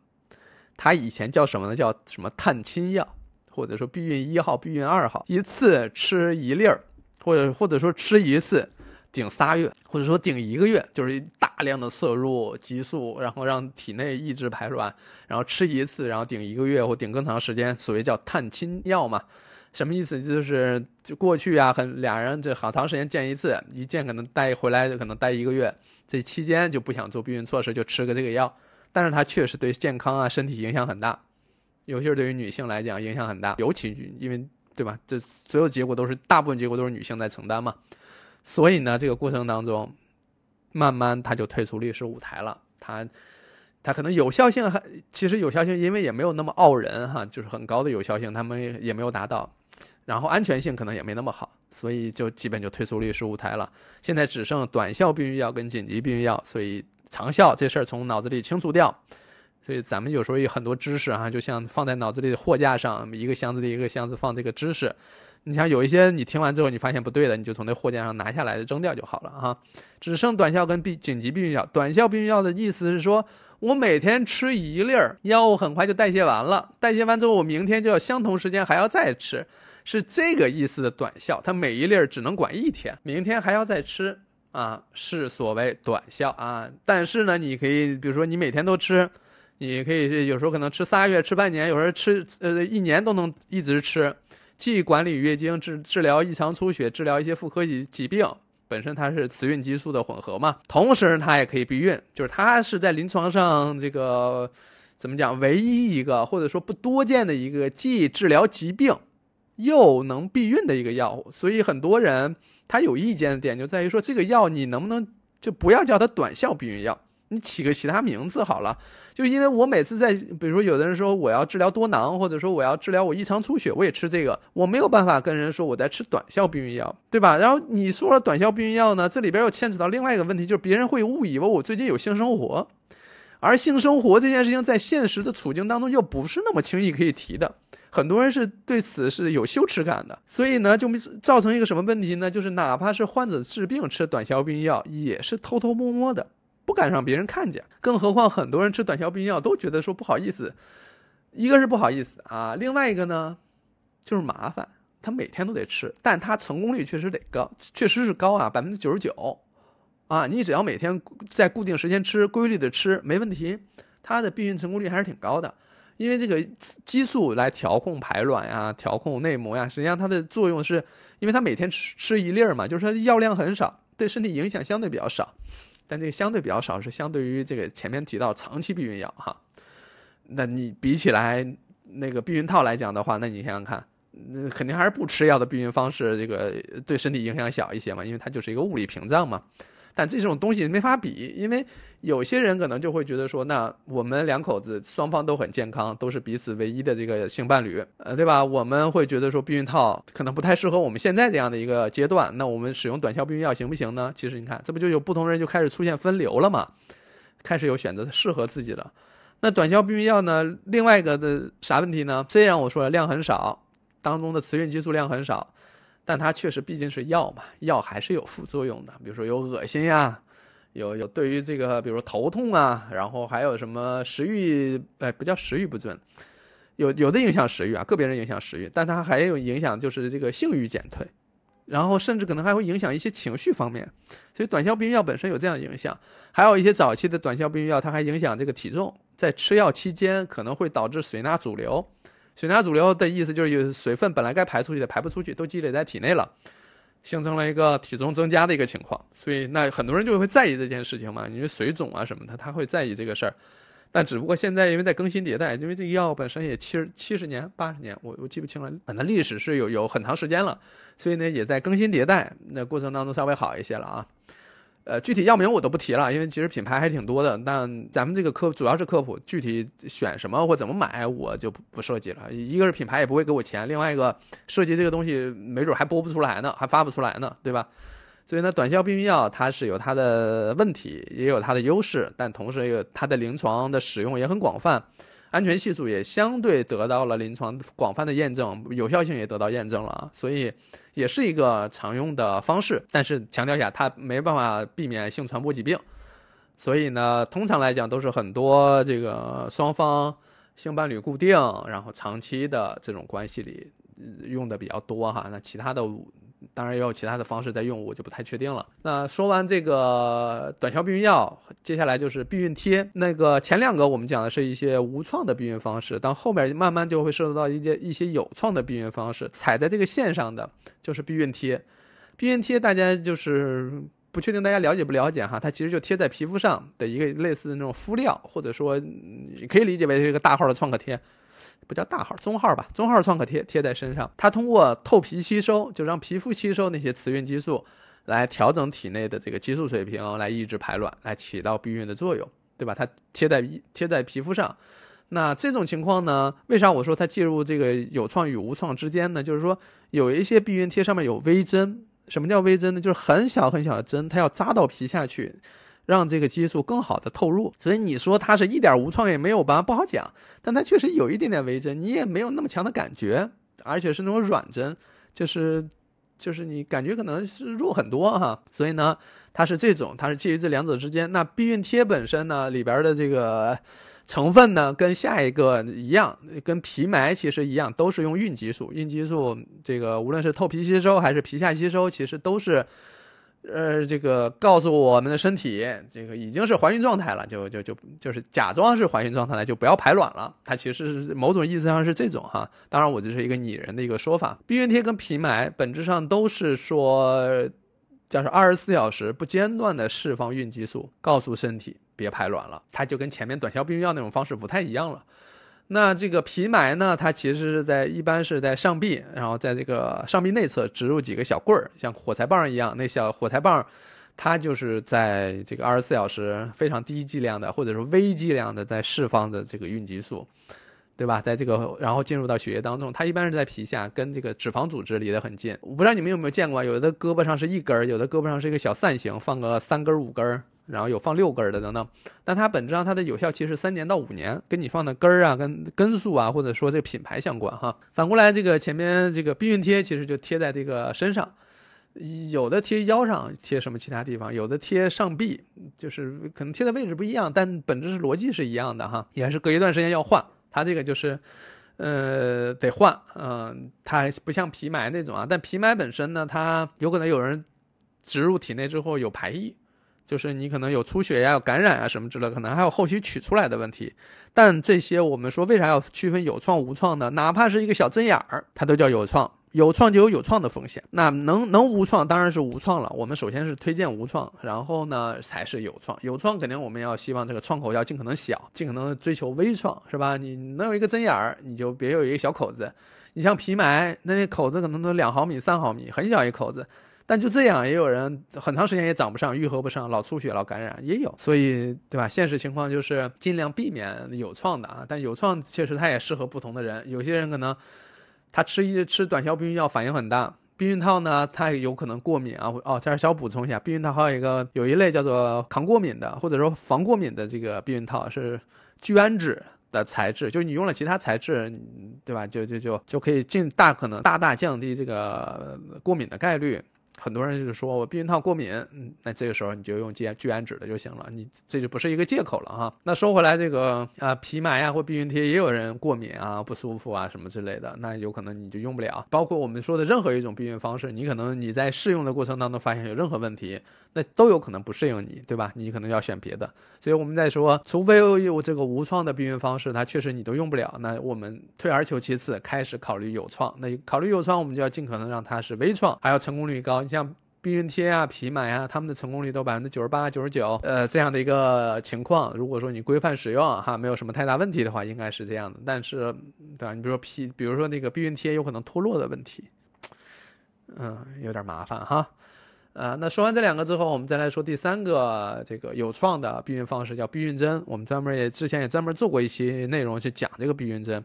它以前叫什么呢？叫什么探亲药，或者说避孕一号、避孕二号，一次吃一粒儿，或者或者说吃一次。顶仨月，或者说顶一个月，就是大量的摄入激素，然后让体内抑制排卵，然后吃一次，然后顶一个月或顶更长时间，所谓叫探亲药嘛。什么意思？就是就过去啊，很俩人这好长时间见一次，一见可能待回来就可能待一个月，这期间就不想做避孕措施，就吃个这个药。但是它确实对健康啊、身体影响很大，尤其是对于女性来讲影响很大，尤其因为对吧？这所有结果都是大部分结果都是女性在承担嘛。所以呢，这个过程当中，慢慢他就退出历史舞台了。他，他可能有效性还其实有效性，因为也没有那么傲人哈，就是很高的有效性，他们也没有达到。然后安全性可能也没那么好，所以就基本就退出历史舞台了。现在只剩短效避孕药跟紧急避孕药，所以长效这事儿从脑子里清除掉。所以咱们有时候有很多知识哈，就像放在脑子里的货架上，一个箱子里一个箱子放这个知识。你像有一些你听完之后你发现不对的，你就从那货架上拿下来扔掉就好了哈。只剩短效跟避紧急避孕药。短效避孕药的意思是说，我每天吃一粒儿，药物很快就代谢完了，代谢完之后我明天就要相同时间还要再吃，是这个意思的短效。它每一粒儿只能管一天，明天还要再吃啊，是所谓短效啊。但是呢，你可以比如说你每天都吃，你可以有时候可能吃仨月、吃半年，有时候吃呃一年都能一直吃。既管理月经，治治疗异常出血，治疗一些妇科疾疾病，本身它是雌孕激素的混合嘛，同时它也可以避孕，就是它是在临床上这个怎么讲，唯一一个或者说不多见的一个既治疗疾病又能避孕的一个药物，所以很多人他有意见的点就在于说，这个药你能不能就不要叫它短效避孕药？你起个其他名字好了，就因为我每次在，比如说有的人说我要治疗多囊，或者说我要治疗我异常出血，我也吃这个，我没有办法跟人说我在吃短效避孕药，对吧？然后你说了短效避孕药呢，这里边又牵扯到另外一个问题，就是别人会误以为我最近有性生活，而性生活这件事情在现实的处境当中又不是那么轻易可以提的，很多人是对此是有羞耻感的，所以呢，就没造成一个什么问题呢？就是哪怕是患者治病吃短效避孕药，也是偷偷摸摸的。不敢让别人看见。更何况很多人吃短效避孕药都觉得说不好意思，一个是不好意思啊，另外一个呢就是麻烦，他每天都得吃，但他成功率确实得高，确实是高啊，百分之九十九啊，你只要每天在固定时间吃，规律的吃，没问题，它的避孕成功率还是挺高的。因为这个激素来调控排卵呀，调控内膜呀，实际上它的作用是，因为它每天吃吃一粒儿嘛，就是说药量很少，对身体影响相对比较少。但这个相对比较少是相对于这个前面提到长期避孕药哈，那你比起来那个避孕套来讲的话，那你想想看，那肯定还是不吃药的避孕方式，这个对身体影响小一些嘛，因为它就是一个物理屏障嘛。但这种东西没法比，因为有些人可能就会觉得说，那我们两口子双方都很健康，都是彼此唯一的这个性伴侣，呃，对吧？我们会觉得说避孕套可能不太适合我们现在这样的一个阶段，那我们使用短效避孕药行不行呢？其实你看，这不就有不同人就开始出现分流了嘛，开始有选择适合自己的。那短效避孕药呢，另外一个的啥问题呢？虽然我说了量很少，当中的雌孕激素量很少。但它确实毕竟是药嘛，药还是有副作用的，比如说有恶心呀，有有对于这个，比如说头痛啊，然后还有什么食欲，哎，不叫食欲不振，有有的影响食欲啊，个别人影响食欲，但它还有影响就是这个性欲减退，然后甚至可能还会影响一些情绪方面，所以短效避孕药本身有这样的影响，还有一些早期的短效避孕药，它还影响这个体重，在吃药期间可能会导致水钠阻留。水钠阻留的意思就是有水分本来该排出去的排不出去，都积累在体内了，形成了一个体重增加的一个情况。所以那很多人就会在意这件事情嘛，因为水肿啊什么的，他会在意这个事儿。但只不过现在因为在更新迭代，因为这个药本身也七十七十年八十年，我我记不清了，反正历史是有有很长时间了，所以呢也在更新迭代，那过程当中稍微好一些了啊。呃，具体药名我都不提了，因为其实品牌还挺多的。但咱们这个科主要是科普，具体选什么或怎么买，我就不不涉及了。一个是品牌也不会给我钱，另外一个涉及这个东西没准还播不出来呢，还发不出来呢，对吧？所以呢，短效避孕药它是有它的问题，也有它的优势，但同时也有它的临床的使用也很广泛。安全系数也相对得到了临床广泛的验证，有效性也得到验证了啊，所以也是一个常用的方式。但是强调一下，它没办法避免性传播疾病，所以呢，通常来讲都是很多这个双方性伴侣固定，然后长期的这种关系里用的比较多哈。那其他的。当然也有其他的方式在用，我就不太确定了。那说完这个短效避孕药，接下来就是避孕贴。那个前两个我们讲的是一些无创的避孕方式，但后面慢慢就会涉及到一些一些有创的避孕方式。踩在这个线上的就是避孕贴。避孕贴大家就是不确定大家了解不了解哈，它其实就贴在皮肤上的一个类似的那种敷料，或者说你可以理解为是一个大号的创可贴。不叫大号，中号吧，中号创可贴贴在身上，它通过透皮吸收，就让皮肤吸收那些雌孕激素，来调整体内的这个激素水平，来抑制排卵，来起到避孕的作用，对吧？它贴在贴在皮肤上，那这种情况呢？为啥我说它介入这个有创与无创之间呢？就是说有一些避孕贴上面有微针，什么叫微针呢？就是很小很小的针，它要扎到皮下去。让这个激素更好的透入，所以你说它是一点无创也没有吧？不好讲，但它确实有一点点微针，你也没有那么强的感觉，而且是那种软针，就是就是你感觉可能是弱很多哈。所以呢，它是这种，它是介于这两者之间。那避孕贴本身呢，里边的这个成分呢，跟下一个一样，跟皮埋其实一样，都是用孕激素。孕激素这个无论是透皮吸收还是皮下吸收，其实都是。呃，这个告诉我们的身体，这个已经是怀孕状态了，就就就就是假装是怀孕状态了，就不要排卵了。它其实是某种意思上是这种哈。当然，我这是一个拟人的一个说法。避孕贴跟皮埋本质上都是说，叫是二十四小时不间断的释放孕激素，告诉身体别排卵了。它就跟前面短效避孕药那种方式不太一样了。那这个皮埋呢？它其实是在一般是在上臂，然后在这个上臂内侧植入几个小棍儿，像火柴棒一样。那小火柴棒，它就是在这个二十四小时非常低剂量的，或者说微剂量的在释放的这个孕激素，对吧？在这个然后进入到血液当中，它一般是在皮下，跟这个脂肪组织离得很近。我不知道你们有没有见过，有的胳膊上是一根儿，有的胳膊上是一个小扇形，放个三根五根儿。然后有放六根的等等，但它本质上它的有效期是三年到五年，跟你放的根儿啊、跟根数啊，或者说这个品牌相关哈。反过来，这个前面这个避孕贴其实就贴在这个身上，有的贴腰上，贴什么其他地方，有的贴上臂，就是可能贴的位置不一样，但本质是逻辑是一样的哈，也是隔一段时间要换。它这个就是，呃，得换，嗯，它还不像皮埋那种啊，但皮埋本身呢，它有可能有人植入体内之后有排异。就是你可能有出血呀、有感染啊什么之类，可能还有后续取出来的问题。但这些我们说为啥要区分有创无创呢？哪怕是一个小针眼儿，它都叫有创。有创就有有创的风险。那能能无创当然是无创了。我们首先是推荐无创，然后呢才是有创。有创肯定我们要希望这个创口要尽可能小，尽可能追求微创，是吧？你能有一个针眼儿，你就别有一个小口子。你像皮埋，那那口子可能都两毫米、三毫米，很小一口子。但就这样，也有人很长时间也长不上，愈合不上，老出血、老感染也有，所以对吧？现实情况就是尽量避免有创的啊。但有创确实它也适合不同的人，有些人可能他吃一吃短效避孕药反应很大，避孕套呢他有可能过敏啊。哦，这儿小补充一下，避孕套还有一个有一类叫做抗过敏的，或者说防过敏的这个避孕套是聚氨酯的材质，就是你用了其他材质，对吧？就就就就可以尽大可能大大降低这个过敏的概率。很多人就是说我避孕套过敏，嗯，那这个时候你就用聚聚氨酯的就行了，你这就不是一个借口了哈。那说回来，这个啊皮埋呀或避孕贴也有人过敏啊不舒服啊什么之类的，那有可能你就用不了。包括我们说的任何一种避孕方式，你可能你在试用的过程当中发现有任何问题，那都有可能不适应你，对吧？你可能要选别的。所以我们在说，除非有这个无创的避孕方式，它确实你都用不了，那我们退而求其次，开始考虑有创。那考虑有创，我们就要尽可能让它是微创，还要成功率高。像避孕贴啊、皮埋啊，他们的成功率都百分之九十八、九十九，呃，这样的一个情况。如果说你规范使用哈，没有什么太大问题的话，应该是这样的。但是，对吧？你比如说皮，比如说那个避孕贴有可能脱落的问题，嗯，有点麻烦哈。呃，那说完这两个之后，我们再来说第三个这个有创的避孕方式，叫避孕针。我们专门也之前也专门做过一期内容去讲这个避孕针。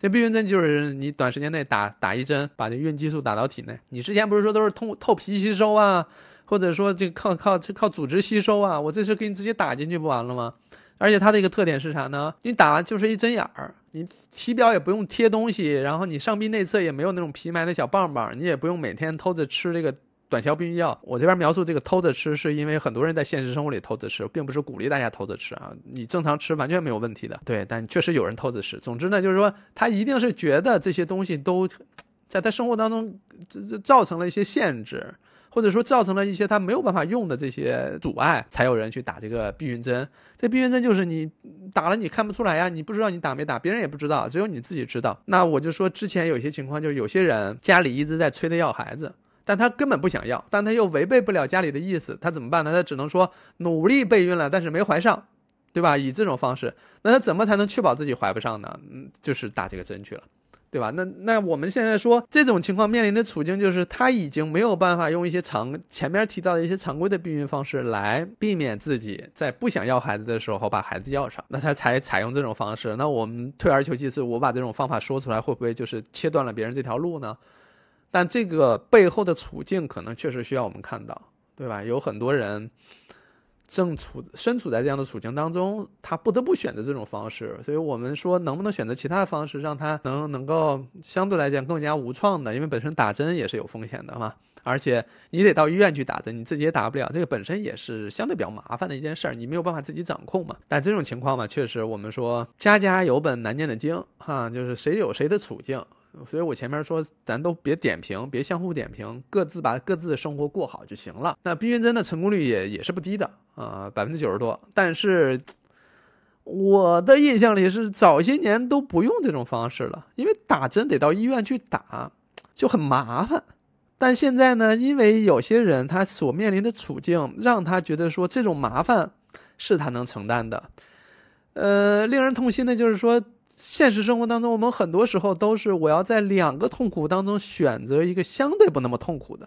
这避孕针就是你短时间内打打一针，把这孕激素打到体内。你之前不是说都是通透皮吸收啊，或者说这靠靠靠组织吸收啊？我这次给你直接打进去不完了吗？而且它的一个特点是啥呢？你打完就是一针眼儿，你体表也不用贴东西，然后你上臂内侧也没有那种皮埋的小棒棒，你也不用每天偷着吃这个。短效避孕药，我这边描述这个偷着吃，是因为很多人在现实生活里偷着吃，并不是鼓励大家偷着吃啊。你正常吃完全没有问题的，对，但确实有人偷着吃。总之呢，就是说他一定是觉得这些东西都 [tsk] 在他生活当中这这造成了一些限制，或者说造成了一些他没有办法用的这些阻碍，才有人去打这个避孕针。这避孕针就是你打了你看不出来呀，你不知道你打没打，别人也不知道，只有你自己知道。那我就说之前有一些情况，就是有些人家里一直在催他要孩子。但他根本不想要，但他又违背不了家里的意思，他怎么办呢？他只能说努力备孕了，但是没怀上，对吧？以这种方式，那他怎么才能确保自己怀不上呢？嗯，就是打这个针去了，对吧？那那我们现在说这种情况面临的处境就是他已经没有办法用一些常前面提到的一些常规的避孕方式来避免自己在不想要孩子的时候把孩子要上，那他才采用这种方式。那我们退而求其次，我把这种方法说出来，会不会就是切断了别人这条路呢？但这个背后的处境可能确实需要我们看到，对吧？有很多人正处身处在这样的处境当中，他不得不选择这种方式。所以我们说，能不能选择其他的方式，让他能能够相对来讲更加无创的？因为本身打针也是有风险的嘛，而且你得到医院去打针，你自己也打不了，这个本身也是相对比较麻烦的一件事儿，你没有办法自己掌控嘛。但这种情况嘛，确实我们说家家有本难念的经，哈，就是谁有谁的处境。所以我前面说，咱都别点评，别相互点评，各自把各自的生活过好就行了。那避孕针的成功率也也是不低的啊，百分之九十多。但是我的印象里是早些年都不用这种方式了，因为打针得到医院去打，就很麻烦。但现在呢，因为有些人他所面临的处境，让他觉得说这种麻烦是他能承担的。呃，令人痛心的就是说。现实生活当中，我们很多时候都是我要在两个痛苦当中选择一个相对不那么痛苦的，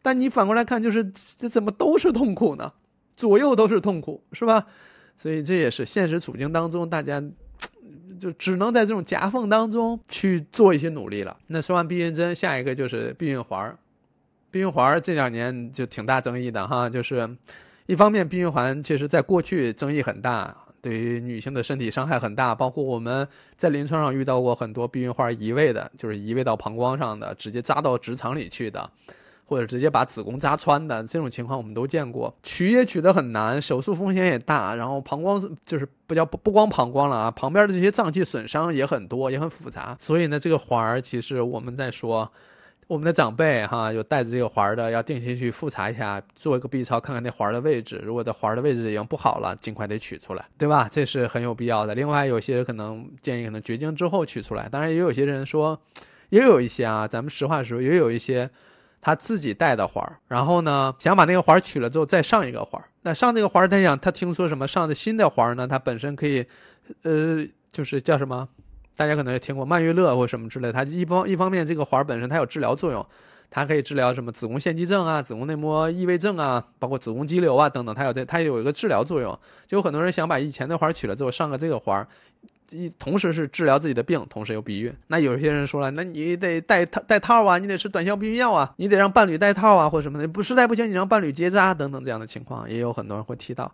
但你反过来看，就是这怎么都是痛苦呢？左右都是痛苦，是吧？所以这也是现实处境当中，大家就只能在这种夹缝当中去做一些努力了。那说完避孕针，下一个就是避孕环儿避孕环儿这两年就挺大争议的哈，就是一方面避孕环其实在过去争议很大。对于女性的身体伤害很大，包括我们在临床上遇到过很多避孕环移位的，就是移位到膀胱上的，直接扎到直肠里去的，或者直接把子宫扎穿的这种情况我们都见过，取也取得很难，手术风险也大，然后膀胱就是不叫不不光膀胱了啊，旁边的这些脏器损伤也很多，也很复杂。所以呢，这个环儿其实我们在说，我们的长辈哈有带着这个环儿的，要定期去复查一下，做一个 B 超，看看那环儿的位置。如果这环儿的位置已经不好了，尽快得取出来，对吧？这是很有必要的。另外，有些可能建议可能绝经之后取出来，当然也有些人说，也有一些啊，咱们实话实说，也有一些。他自己带的环儿，然后呢，想把那个环儿取了之后再上一个环儿。那上这个环儿，他想他听说什么上的新的环儿呢？它本身可以，呃，就是叫什么？大家可能也听过曼月乐或什么之类。它一方一方面，这个环本身它有治疗作用，它可以治疗什么子宫腺肌症啊、子宫内膜异位症啊，包括子宫肌瘤啊等等。它有这它有一个治疗作用。就有很多人想把以前的环取了之后上个这个环。一同时是治疗自己的病，同时又避孕。那有些人说了，那你得戴套戴套啊，你得吃短效避孕药啊，你得让伴侣戴套啊，或什么的。不实在不行，你让伴侣结扎等等这样的情况，也有很多人会提到。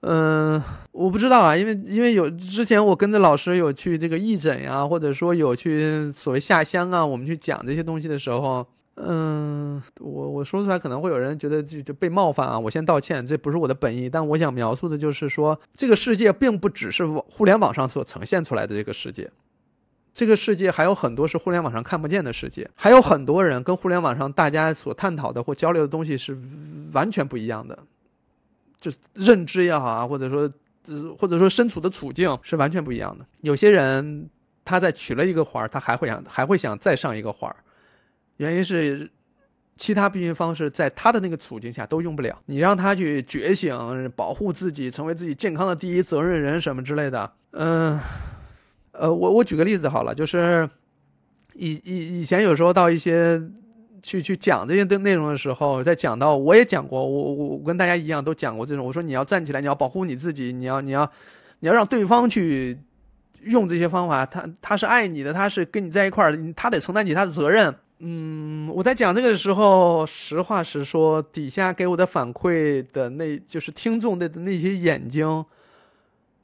嗯，我不知道啊，因为因为有之前我跟着老师有去这个义诊呀，或者说有去所谓下乡啊，我们去讲这些东西的时候。嗯，我我说出来可能会有人觉得就就被冒犯啊，我先道歉，这不是我的本意。但我想描述的就是说，这个世界并不只是互联网上所呈现出来的这个世界，这个世界还有很多是互联网上看不见的世界，还有很多人跟互联网上大家所探讨的或交流的东西是完全不一样的，就认知也好啊，或者说或者说身处的处境是完全不一样的。有些人他在取了一个环，他还会想还会想再上一个环。原因是，其他避孕方式在他的那个处境下都用不了。你让他去觉醒、保护自己、成为自己健康的第一责任人什么之类的，嗯，呃，我我举个例子好了，就是以以以前有时候到一些去去讲这些的内容的时候，在讲到我也讲过，我我我跟大家一样都讲过这种，我说你要站起来，你要保护你自己，你要你要你要让对方去用这些方法，他他是爱你的，他是跟你在一块儿，他得承担起他的责任。嗯，我在讲这个的时候，实话实说，底下给我的反馈的那就是听众的那些眼睛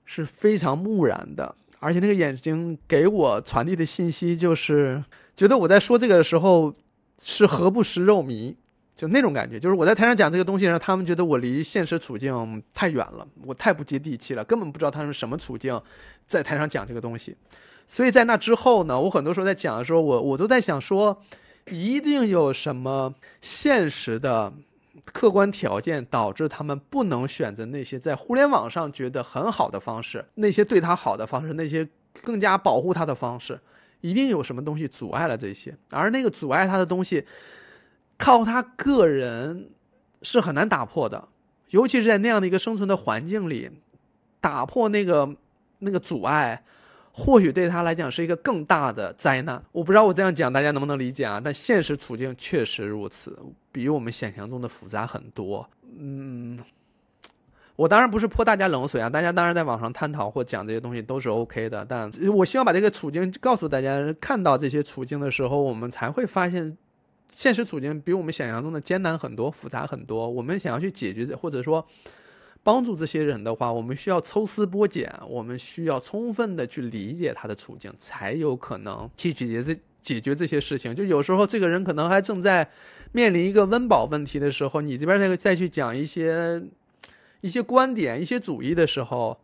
是非常木然的，而且那个眼睛给我传递的信息就是觉得我在说这个的时候是何不食肉糜，就那种感觉，就是我在台上讲这个东西时，他们觉得我离现实处境太远了，我太不接地气了，根本不知道他们什么处境，在台上讲这个东西。所以在那之后呢，我很多时候在讲的时候，我我都在想说。一定有什么现实的客观条件导致他们不能选择那些在互联网上觉得很好的方式，那些对他好的方式，那些更加保护他的方式，一定有什么东西阻碍了这些。而那个阻碍他的东西，靠他个人是很难打破的，尤其是在那样的一个生存的环境里，打破那个那个阻碍。或许对他来讲是一个更大的灾难，我不知道我这样讲大家能不能理解啊？但现实处境确实如此，比我们想象中的复杂很多。嗯，我当然不是泼大家冷水啊，大家当然在网上探讨或讲这些东西都是 OK 的，但我希望把这个处境告诉大家，看到这些处境的时候，我们才会发现，现实处境比我们想象中的艰难很多、复杂很多。我们想要去解决，或者说。帮助这些人的话，我们需要抽丝剥茧，我们需要充分的去理解他的处境，才有可能去解决这解决这些事情。就有时候这个人可能还正在面临一个温饱问题的时候，你这边再再去讲一些一些观点、一些主义的时候，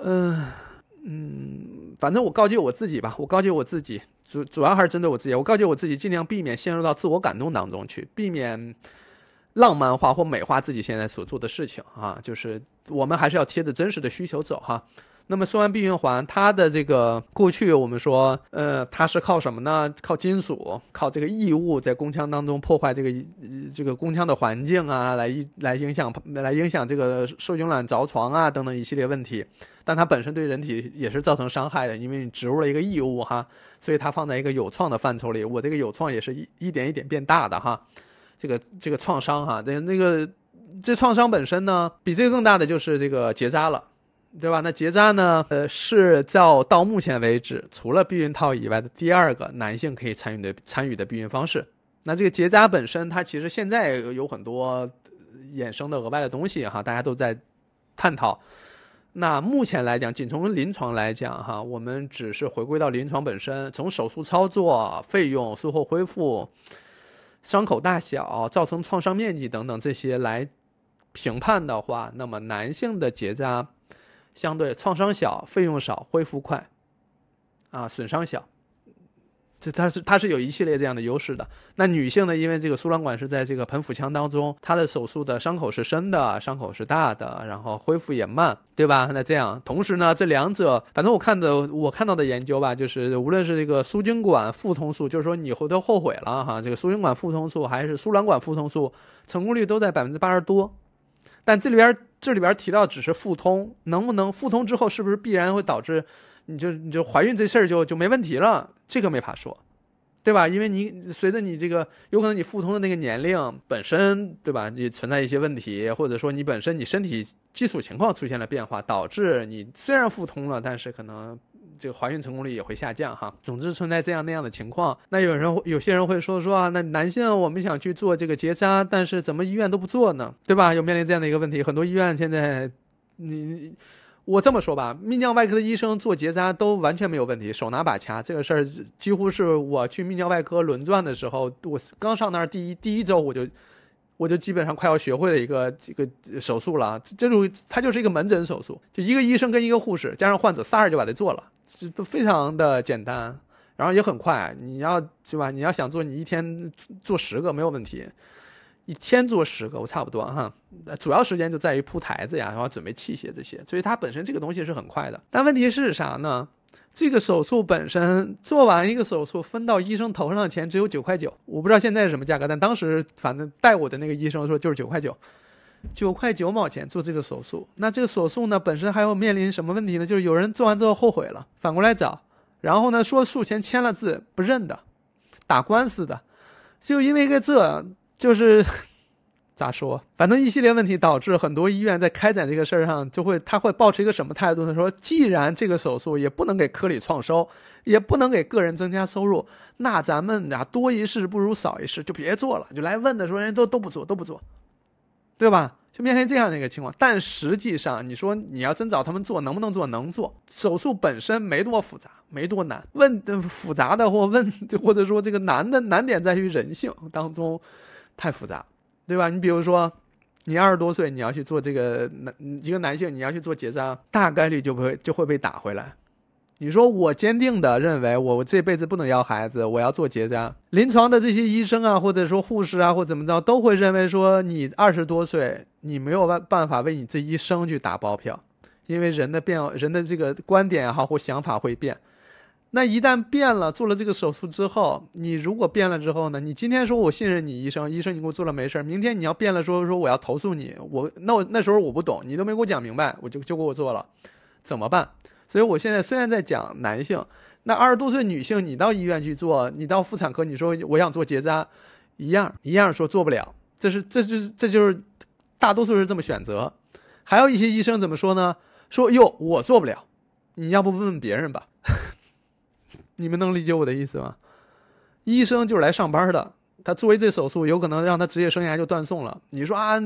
嗯嗯，反正我告诫我自己吧，我告诫我自己，主主要还是针对我自己，我告诫我自己，尽量避免陷入到自我感动当中去，避免。浪漫化或美化自己现在所做的事情啊，就是我们还是要贴着真实的需求走哈。那么说完避孕环，它的这个过去我们说，呃，它是靠什么呢？靠金属，靠这个异物在宫腔当中破坏这个这个宫腔的环境啊，来来影响来影响这个受精卵着床啊等等一系列问题。但它本身对人体也是造成伤害的，因为你植入了一个异物哈，所以它放在一个有创的范畴里。我这个有创也是一一点一点变大的哈。这个这个创伤哈，那那个这创伤本身呢，比这个更大的就是这个结扎了，对吧？那结扎呢，呃，是到到目前为止，除了避孕套以外的第二个男性可以参与的参与的避孕方式。那这个结扎本身，它其实现在有很多衍生的额外的东西哈，大家都在探讨。那目前来讲，仅从临床来讲哈，我们只是回归到临床本身，从手术操作、费用、术后恢复。伤口大小、造成创伤面积等等这些来评判的话，那么男性的结扎相对创伤小、费用少、恢复快，啊，损伤小。这它是它是有一系列这样的优势的。那女性呢？因为这个输卵管是在这个盆腹腔当中，她的手术的伤口是深的，伤口是大的，然后恢复也慢，对吧？那这样，同时呢，这两者，反正我看的我看到的研究吧，就是无论是这个输精管腹通术，就是说你后头后悔了哈，这个输精管腹通术还是输卵管腹通术，成功率都在百分之八十多。但这里边这里边提到只是腹通，能不能腹通之后是不是必然会导致？你就你就怀孕这事儿就就没问题了，这个没法说，对吧？因为你随着你这个有可能你腹通的那个年龄本身，对吧？你存在一些问题，或者说你本身你身体基础情况出现了变化，导致你虽然腹通了，但是可能这个怀孕成功率也会下降哈。总之存在这样那样的情况。那有人有些人会说说啊，那男性我们想去做这个结扎，但是怎么医院都不做呢？对吧？有面临这样的一个问题，很多医院现在你。我这么说吧，泌尿外科的医生做结扎都完全没有问题，手拿把掐。这个事儿几乎是我去泌尿外科轮转的时候，我刚上那儿第一第一周我就，我就基本上快要学会了一个这个手术了。这种它就是一个门诊手术，就一个医生跟一个护士加上患者仨人就把它做了，这都非常的简单，然后也很快。你要是吧，你要想做，你一天做十个没有问题。一天做十个，我差不多哈。主要时间就在于铺台子呀，然后准备器械这些，所以它本身这个东西是很快的。但问题是啥呢？这个手术本身做完一个手术分到医生头上的钱只有九块九，我不知道现在是什么价格，但当时反正带我的那个医生说就是九块九，九块九毛钱做这个手术。那这个手术呢本身还要面临什么问题呢？就是有人做完之后后悔了，反过来找，然后呢说术前签了字不认的，打官司的，就因为个这。就是咋说，反正一系列问题导致很多医院在开展这个事儿上，就会他会保持一个什么态度呢？说既然这个手术也不能给科里创收，也不能给个人增加收入，那咱们俩多一事不如少一事，就别做了。就来问的时候，人家都都不做，都不做，对吧？就面临这样的一个情况。但实际上，你说你要真找他们做，能不能做？能做。手术本身没多复杂，没多难。问复杂的或问或者说这个难的难点在于人性当中。太复杂，对吧？你比如说，你二十多岁，你要去做这个男一个男性，你要去做结扎，大概率就不会就会被打回来。你说我坚定的认为，我这辈子不能要孩子，我要做结扎。临床的这些医生啊，或者说护士啊，或怎么着，都会认为说你二十多岁，你没有办办法为你这一生去打包票，因为人的变，人的这个观点也好或想法会变。那一旦变了，做了这个手术之后，你如果变了之后呢？你今天说我信任你医生，医生你给我做了没事儿。明天你要变了，说说我要投诉你，我那我那时候我不懂，你都没给我讲明白，我就就给我做了，怎么办？所以我现在虽然在讲男性，那二十多岁女性，你到医院去做，你到妇产科，你说我想做结扎，一样一样说做不了，这是这是这就是大多数是这么选择。还有一些医生怎么说呢？说哟我做不了，你要不问问别人吧。你们能理解我的意思吗？医生就是来上班的，他做为这手术，有可能让他职业生涯就断送了。你说啊，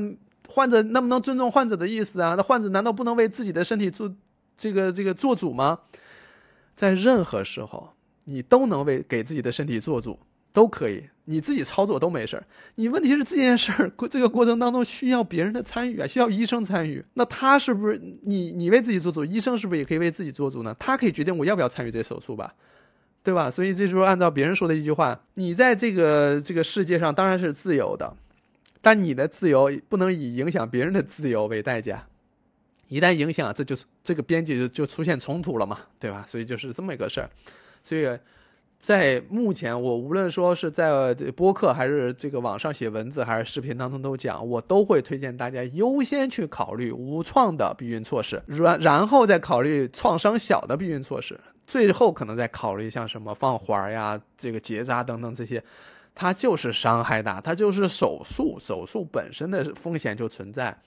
患者能不能尊重患者的意思啊？那患者难道不能为自己的身体做这个这个做主吗？在任何时候，你都能为给自己的身体做主，都可以，你自己操作都没事儿。你问题是这件事儿过这个过程当中需要别人的参与啊，需要医生参与。那他是不是你你为自己做主，医生是不是也可以为自己做主呢？他可以决定我要不要参与这手术吧？对吧？所以这就是按照别人说的一句话：你在这个这个世界上当然是自由的，但你的自由不能以影响别人的自由为代价。一旦影响，这就是这个边界就就出现冲突了嘛，对吧？所以就是这么一个事儿。所以在目前，我无论说是在播客还是这个网上写文字还是视频当中都讲，我都会推荐大家优先去考虑无创的避孕措施，然然后再考虑创伤小的避孕措施。最后可能再考虑像什么放环呀、这个结扎等等这些，它就是伤害大，它就是手术，手术本身的风险就存在，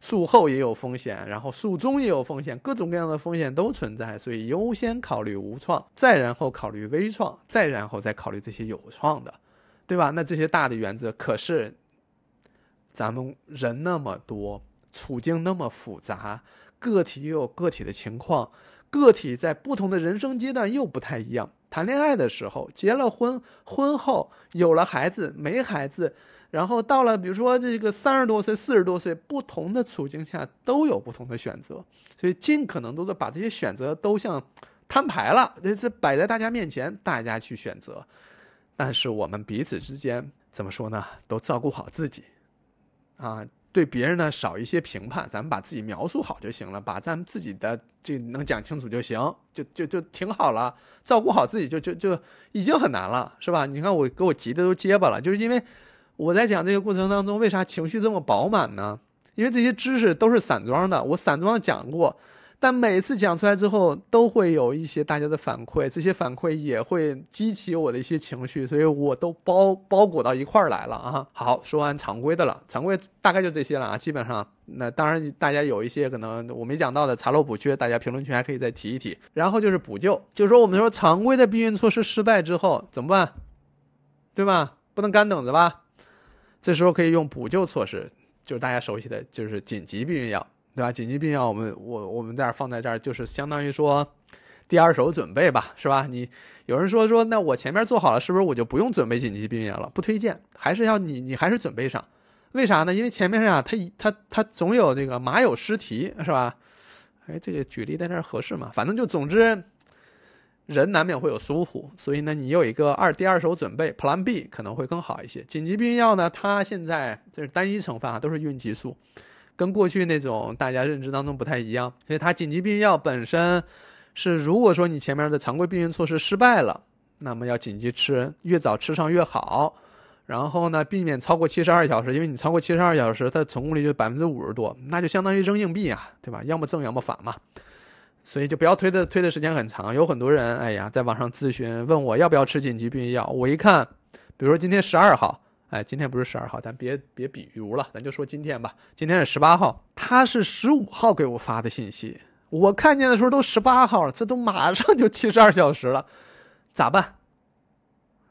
术后也有风险，然后术中也有风险，各种各样的风险都存在，所以优先考虑无创，再然后考虑微创，再然后再考虑这些有创的，对吧？那这些大的原则，可是咱们人那么多，处境那么复杂，个体又有个体的情况。个体在不同的人生阶段又不太一样，谈恋爱的时候，结了婚，婚后有了孩子，没孩子，然后到了比如说这个三十多岁、四十多岁，不同的处境下都有不同的选择，所以尽可能多的把这些选择都像摊牌了，这摆在大家面前，大家去选择。但是我们彼此之间怎么说呢？都照顾好自己，啊。对别人呢少一些评判，咱们把自己描述好就行了，把咱们自己的这能讲清楚就行，就就就挺好了。照顾好自己就就就已经很难了，是吧？你看我给我急的都结巴了，就是因为我在讲这个过程当中，为啥情绪这么饱满呢？因为这些知识都是散装的，我散装讲过。但每次讲出来之后，都会有一些大家的反馈，这些反馈也会激起我的一些情绪，所以我都包包裹到一块儿来了啊。好，说完常规的了，常规大概就这些了啊。基本上，那当然大家有一些可能我没讲到的查漏补缺，大家评论区还可以再提一提。然后就是补救，就是说我们说常规的避孕措施失败之后怎么办，对吧？不能干等着吧？这时候可以用补救措施，就是大家熟悉的就是紧急避孕药。对吧？紧急避孕药，我们我我们这儿放在这儿，就是相当于说，第二手准备吧，是吧？你有人说说，那我前面做好了，是不是我就不用准备紧急避孕药了？不推荐，还是要你你还是准备上。为啥呢？因为前面啊，它它它总有那个马有失蹄，是吧？哎，这个举例在这儿合适吗？反正就总之，人难免会有疏忽，所以呢，你有一个二第二手准备，Plan B 可能会更好一些。紧急避孕药呢，它现在这是单一成分啊，都是孕激素。跟过去那种大家认知当中不太一样，所以它紧急避孕药本身是，如果说你前面的常规避孕措施失败了，那么要紧急吃，越早吃上越好。然后呢，避免超过七十二小时，因为你超过七十二小时，它的成功率就百分之五十多，那就相当于扔硬币啊，对吧？要么正，要么反嘛。所以就不要推的推的时间很长。有很多人，哎呀，在网上咨询问我要不要吃紧急避孕药，我一看，比如说今天十二号。哎，今天不是十二号，咱别别比如了，咱就说今天吧。今天是十八号，他是十五号给我发的信息，我看见的时候都十八号了，这都马上就七十二小时了，咋办？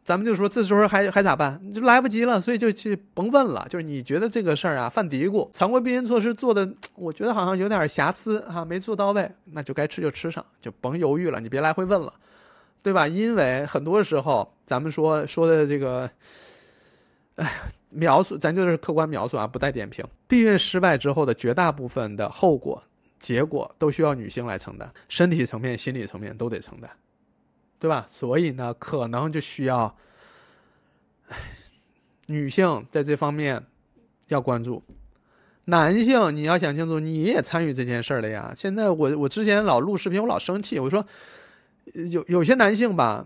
咱们就说这时候还还咋办？就来不及了，所以就去甭问了。就是你觉得这个事儿啊犯嘀咕，常规避孕措施做的，我觉得好像有点瑕疵啊，没做到位，那就该吃就吃上，就甭犹豫了，你别来回问了，对吧？因为很多时候咱们说说的这个。哎，[laughs] 描述咱就是客观描述啊，不带点评。避孕失败之后的绝大部分的后果、结果都需要女性来承担，身体层面、心理层面都得承担，对吧？所以呢，可能就需要，女性在这方面要关注。男性，你要想清楚，你也参与这件事儿了呀。现在我我之前老录视频，我老生气，我说有有些男性吧，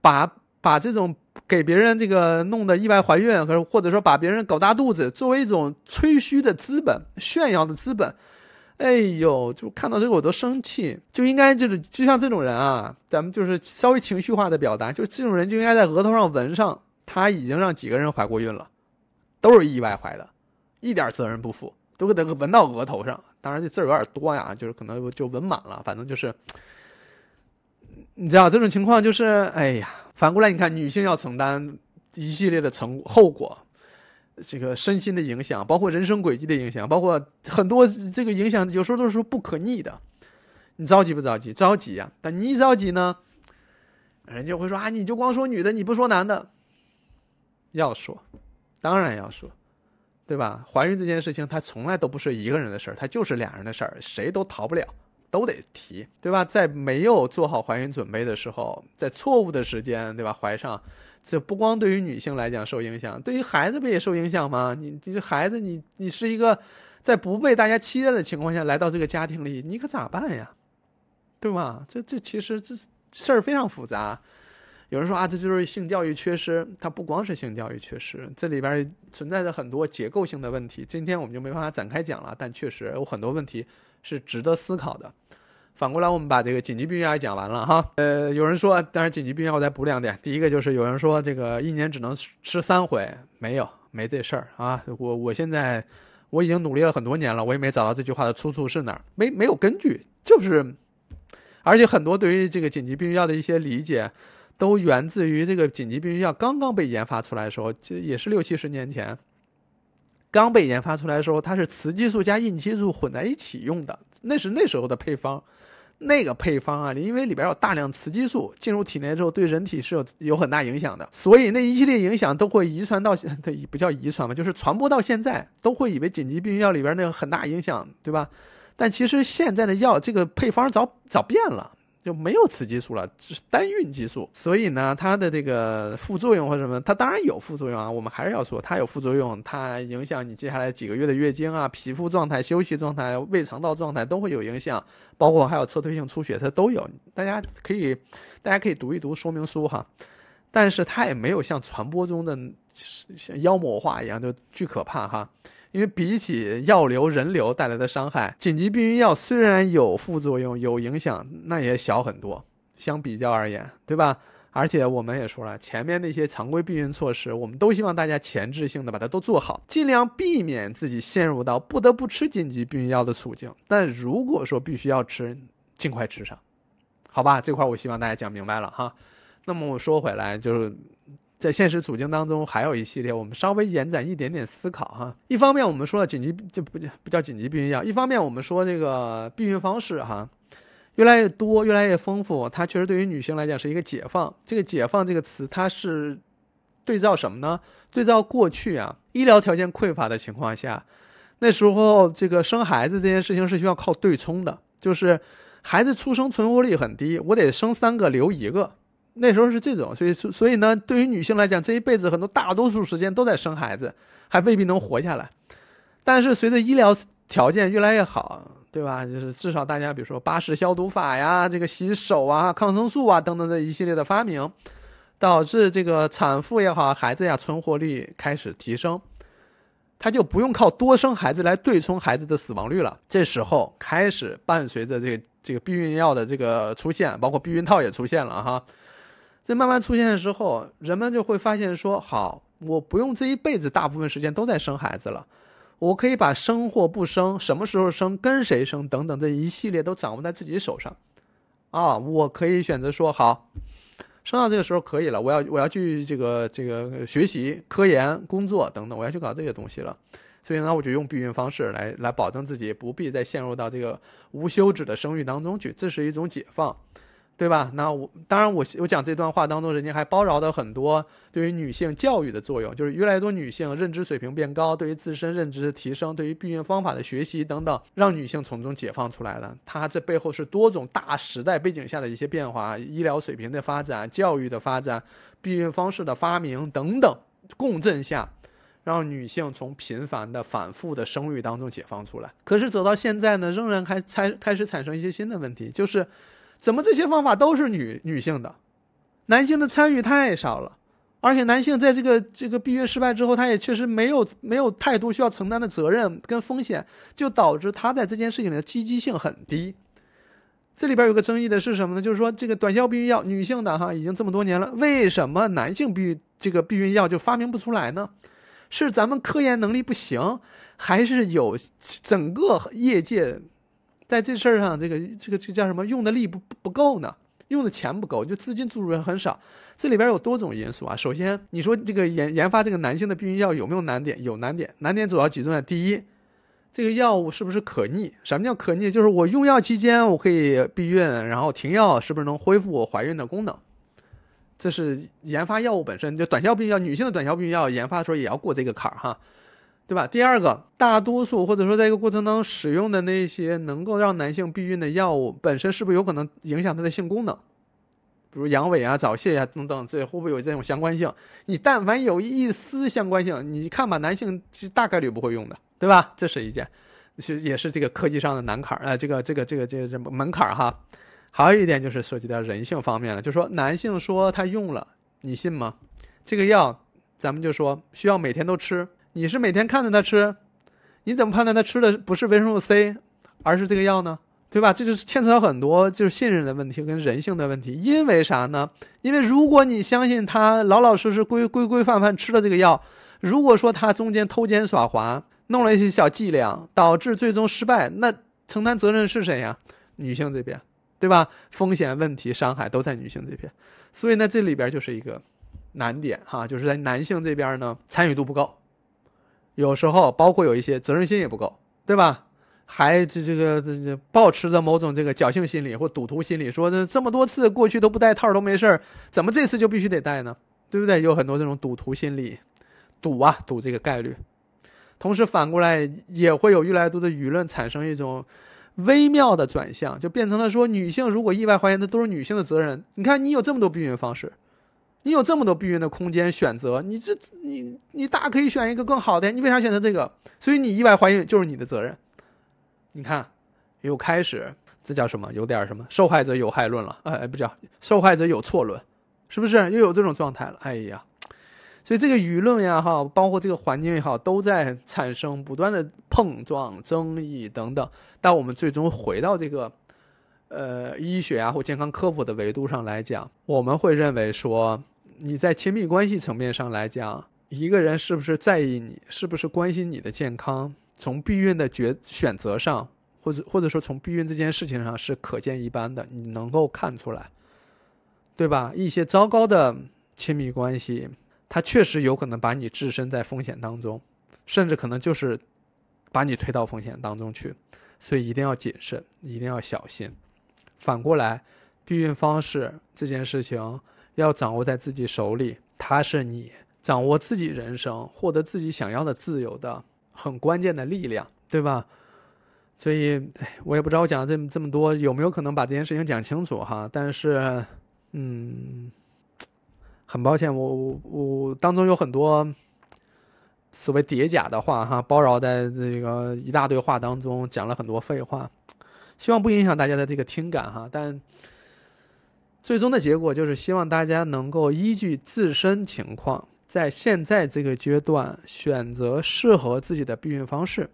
把把这种。给别人这个弄的意外怀孕，或者或者说把别人搞大肚子作为一种吹嘘的资本、炫耀的资本，哎呦，就看到这个我都生气。就应该就是就像这种人啊，咱们就是稍微情绪化的表达，就这种人就应该在额头上纹上，他已经让几个人怀过孕了，都是意外怀的，一点责任不负，都给他纹到额头上。当然这字儿有点多呀，就是可能就纹满了，反正就是。你知道这种情况就是，哎呀，反过来你看，女性要承担一系列的成后果，这个身心的影响，包括人生轨迹的影响，包括很多这个影响，有时候都是不可逆的。你着急不着急？着急呀！但你一着急呢，人家会说啊，你就光说女的，你不说男的。要说，当然要说，对吧？怀孕这件事情，它从来都不是一个人的事儿，它就是俩人的事儿，谁都逃不了。都得提，对吧？在没有做好怀孕准备的时候，在错误的时间，对吧？怀上，这不光对于女性来讲受影响，对于孩子不也受影响吗？你这孩子，你你是一个在不被大家期待的情况下来到这个家庭里，你可咋办呀？对吧？这这其实这事儿非常复杂。有人说啊，这就是性教育缺失，它不光是性教育缺失，这里边存在着很多结构性的问题。今天我们就没办法展开讲了，但确实有很多问题。是值得思考的。反过来，我们把这个紧急避孕药讲完了哈。呃，有人说，但是紧急避孕药我再补两点。第一个就是有人说，这个一年只能吃三回，没有，没这事儿啊。我我现在我已经努力了很多年了，我也没找到这句话的出处是哪儿，没没有根据。就是，而且很多对于这个紧急避孕药的一些理解，都源自于这个紧急避孕药刚刚被研发出来的时候，这也是六七十年前。刚被研发出来的时候，它是雌激素加孕激素混在一起用的，那是那时候的配方。那个配方啊，因为里边有大量雌激素进入体内之后，对人体是有有很大影响的，所以那一系列影响都会遗传到，对，不叫遗传嘛，就是传播到现在，都会以为紧急避孕药里边那个很大影响，对吧？但其实现在的药这个配方早早变了。就没有雌激素了，只是单孕激素，所以呢，它的这个副作用或者什么，它当然有副作用啊。我们还是要说，它有副作用，它影响你接下来几个月的月经啊、皮肤状态、休息状态、胃肠道状态都会有影响，包括还有侧退性出血，它都有。大家可以，大家可以读一读说明书哈。但是它也没有像传播中的像妖魔化一样，就巨可怕哈。因为比起药流、人流带来的伤害，紧急避孕药虽然有副作用、有影响，那也小很多。相比较而言，对吧？而且我们也说了，前面那些常规避孕措施，我们都希望大家前置性的把它都做好，尽量避免自己陷入到不得不吃紧急避孕药的处境。但如果说必须要吃，尽快吃上，好吧？这块我希望大家讲明白了哈。那么我说回来就是。在现实处境当中，还有一系列，我们稍微延展一点点思考哈。一方面，我们说了紧急就不不叫紧急避孕药；一方面，我们说这个避孕方式哈，越来越多，越来越丰富，它确实对于女性来讲是一个解放。这个“解放”这个词，它是对照什么呢？对照过去啊，医疗条件匮乏的情况下，那时候这个生孩子这件事情是需要靠对冲的，就是孩子出生存活率很低，我得生三个留一个。那时候是这种，所以所以呢，对于女性来讲，这一辈子很多大多数时间都在生孩子，还未必能活下来。但是随着医疗条件越来越好，对吧？就是至少大家比如说巴氏消毒法呀，这个洗手啊、抗生素啊等等的一系列的发明，导致这个产妇也好，孩子呀存活率开始提升，他就不用靠多生孩子来对冲孩子的死亡率了。这时候开始伴随着这个这个避孕药的这个出现，包括避孕套也出现了哈。在慢慢出现的时候，人们就会发现说：好，我不用这一辈子大部分时间都在生孩子了，我可以把生或不生、什么时候生、跟谁生等等这一系列都掌握在自己手上。啊，我可以选择说好，生到这个时候可以了，我要我要去这个这个学习、科研、工作等等，我要去搞这些东西了。所以呢，我就用避孕方式来来保证自己不必再陷入到这个无休止的生育当中去，这是一种解放。对吧？那我当然，我我讲这段话当中，人家还包饶的很多对于女性教育的作用，就是越来越多女性认知水平变高，对于自身认知的提升，对于避孕方法的学习等等，让女性从中解放出来了。它这背后是多种大时代背景下的一些变化，医疗水平的发展、教育的发展、避孕方式的发明等等共振下，让女性从频繁的反复的生育当中解放出来。可是走到现在呢，仍然还开开始产生一些新的问题，就是。怎么这些方法都是女女性的，男性的参与太少了，而且男性在这个这个避孕失败之后，他也确实没有没有太多需要承担的责任跟风险，就导致他在这件事情的积极性很低。这里边有个争议的是什么呢？就是说这个短效避孕药，女性的哈已经这么多年了，为什么男性避这个避孕药就发明不出来呢？是咱们科研能力不行，还是有整个业界？在这事儿上，这个这个这叫什么？用的力不不够呢？用的钱不够，就资金注入很少。这里边有多种因素啊。首先，你说这个研研发这个男性的避孕药有没有难点？有难点。难点主要集中在第一，这个药物是不是可逆？什么叫可逆？就是我用药期间我可以避孕，然后停药是不是能恢复我怀孕的功能？这是研发药物本身就短效避孕药，女性的短效避孕药研发的时候也要过这个坎儿哈。对吧？第二个，大多数或者说在一个过程当中使用的那些能够让男性避孕的药物，本身是不是有可能影响他的性功能？比如阳痿啊、早泄呀等等，这会不会有这种相关性？你但凡有一丝相关性，你看吧，男性是大概率不会用的，对吧？这是一件，其实也是这个科技上的难坎儿啊，这个这个这个这个这门槛儿哈。还有一点就是涉及到人性方面了，就说男性说他用了，你信吗？这个药，咱们就说需要每天都吃。你是每天看着他吃，你怎么判断他吃的不是维生素 C，而是这个药呢？对吧？这就是牵扯到很多就是信任的问题跟人性的问题。因为啥呢？因为如果你相信他老老实实规规规范范吃了这个药，如果说他中间偷奸耍滑，弄了一些小伎俩，导致最终失败，那承担责任是谁呀？女性这边，对吧？风险问题伤害都在女性这边，所以呢，这里边就是一个难点哈，就是在男性这边呢参与度不高。有时候，包括有一些责任心也不够，对吧？还这这个这这抱持着某种这个侥幸心理或赌徒心理，说这这么多次过去都不戴套都没事，怎么这次就必须得戴呢？对不对？有很多这种赌徒心理，赌啊赌这个概率。同时反过来也会有越来越多的舆论产生一种微妙的转向，就变成了说女性如果意外怀孕，那都是女性的责任。你看你有这么多避孕方式，你有这么多避孕的空间选择，你这你你大可以选一个更好的，你为啥选择这个？所以你意外怀孕就是你的责任。你看，又开始，这叫什么？有点什么受害者有害论了？哎，不叫受害者有错论，是不是？又有这种状态了？哎呀，所以这个舆论也好，包括这个环境也好，都在产生不断的碰撞、争议等等。但我们最终回到这个，呃，医学啊或健康科普的维度上来讲，我们会认为说，你在亲密关系层面上来讲，一个人是不是在意你，是不是关心你的健康？从避孕的决选择上，或者或者说从避孕这件事情上是可见一斑的，你能够看出来，对吧？一些糟糕的亲密关系，它确实有可能把你置身在风险当中，甚至可能就是把你推到风险当中去，所以一定要谨慎，一定要小心。反过来，避孕方式这件事情要掌握在自己手里，它是你掌握自己人生、获得自己想要的自由的。很关键的力量，对吧？所以，我也不知道我讲了这么这么多有没有可能把这件事情讲清楚哈。但是，嗯，很抱歉，我我我当中有很多所谓叠加的话哈，包绕在这个一大堆话当中讲了很多废话，希望不影响大家的这个听感哈。但最终的结果就是希望大家能够依据自身情况。在现在这个阶段，选择适合自己的避孕方式。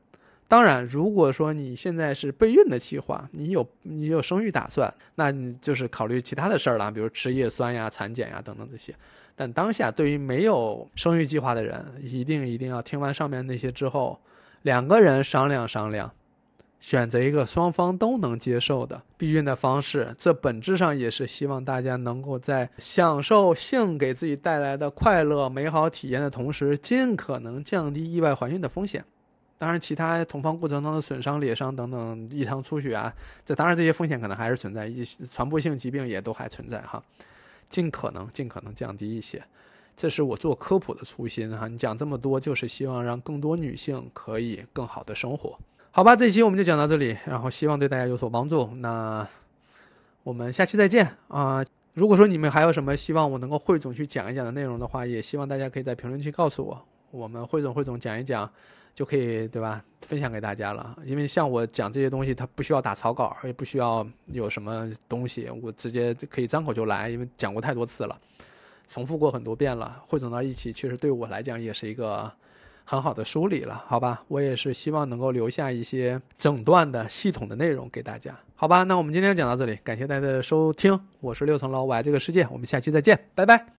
当然，如果说你现在是备孕的计划，你有你有生育打算，那你就是考虑其他的事儿了，比如吃叶酸呀、产检呀等等这些。但当下对于没有生育计划的人，一定一定要听完上面那些之后，两个人商量商量。选择一个双方都能接受的避孕的方式，这本质上也是希望大家能够在享受性给自己带来的快乐、美好体验的同时，尽可能降低意外怀孕的风险。当然，其他同房过程当中的损伤、裂伤等等异常出血啊，这当然这些风险可能还是存在，一些传播性疾病也都还存在哈。尽可能尽可能降低一些，这是我做科普的初心哈。你讲这么多，就是希望让更多女性可以更好的生活。好吧，这一期我们就讲到这里，然后希望对大家有所帮助。那我们下期再见啊！如果说你们还有什么希望我能够汇总去讲一讲的内容的话，也希望大家可以在评论区告诉我，我们汇总汇总讲一讲，就可以对吧？分享给大家了。因为像我讲这些东西，它不需要打草稿，也不需要有什么东西，我直接可以张口就来，因为讲过太多次了，重复过很多遍了，汇总到一起，确实对我来讲也是一个。很好的梳理了，好吧，我也是希望能够留下一些整段的系统的内容给大家，好吧，那我们今天讲到这里，感谢大家的收听，我是六层楼，我爱这个世界，我们下期再见，拜拜。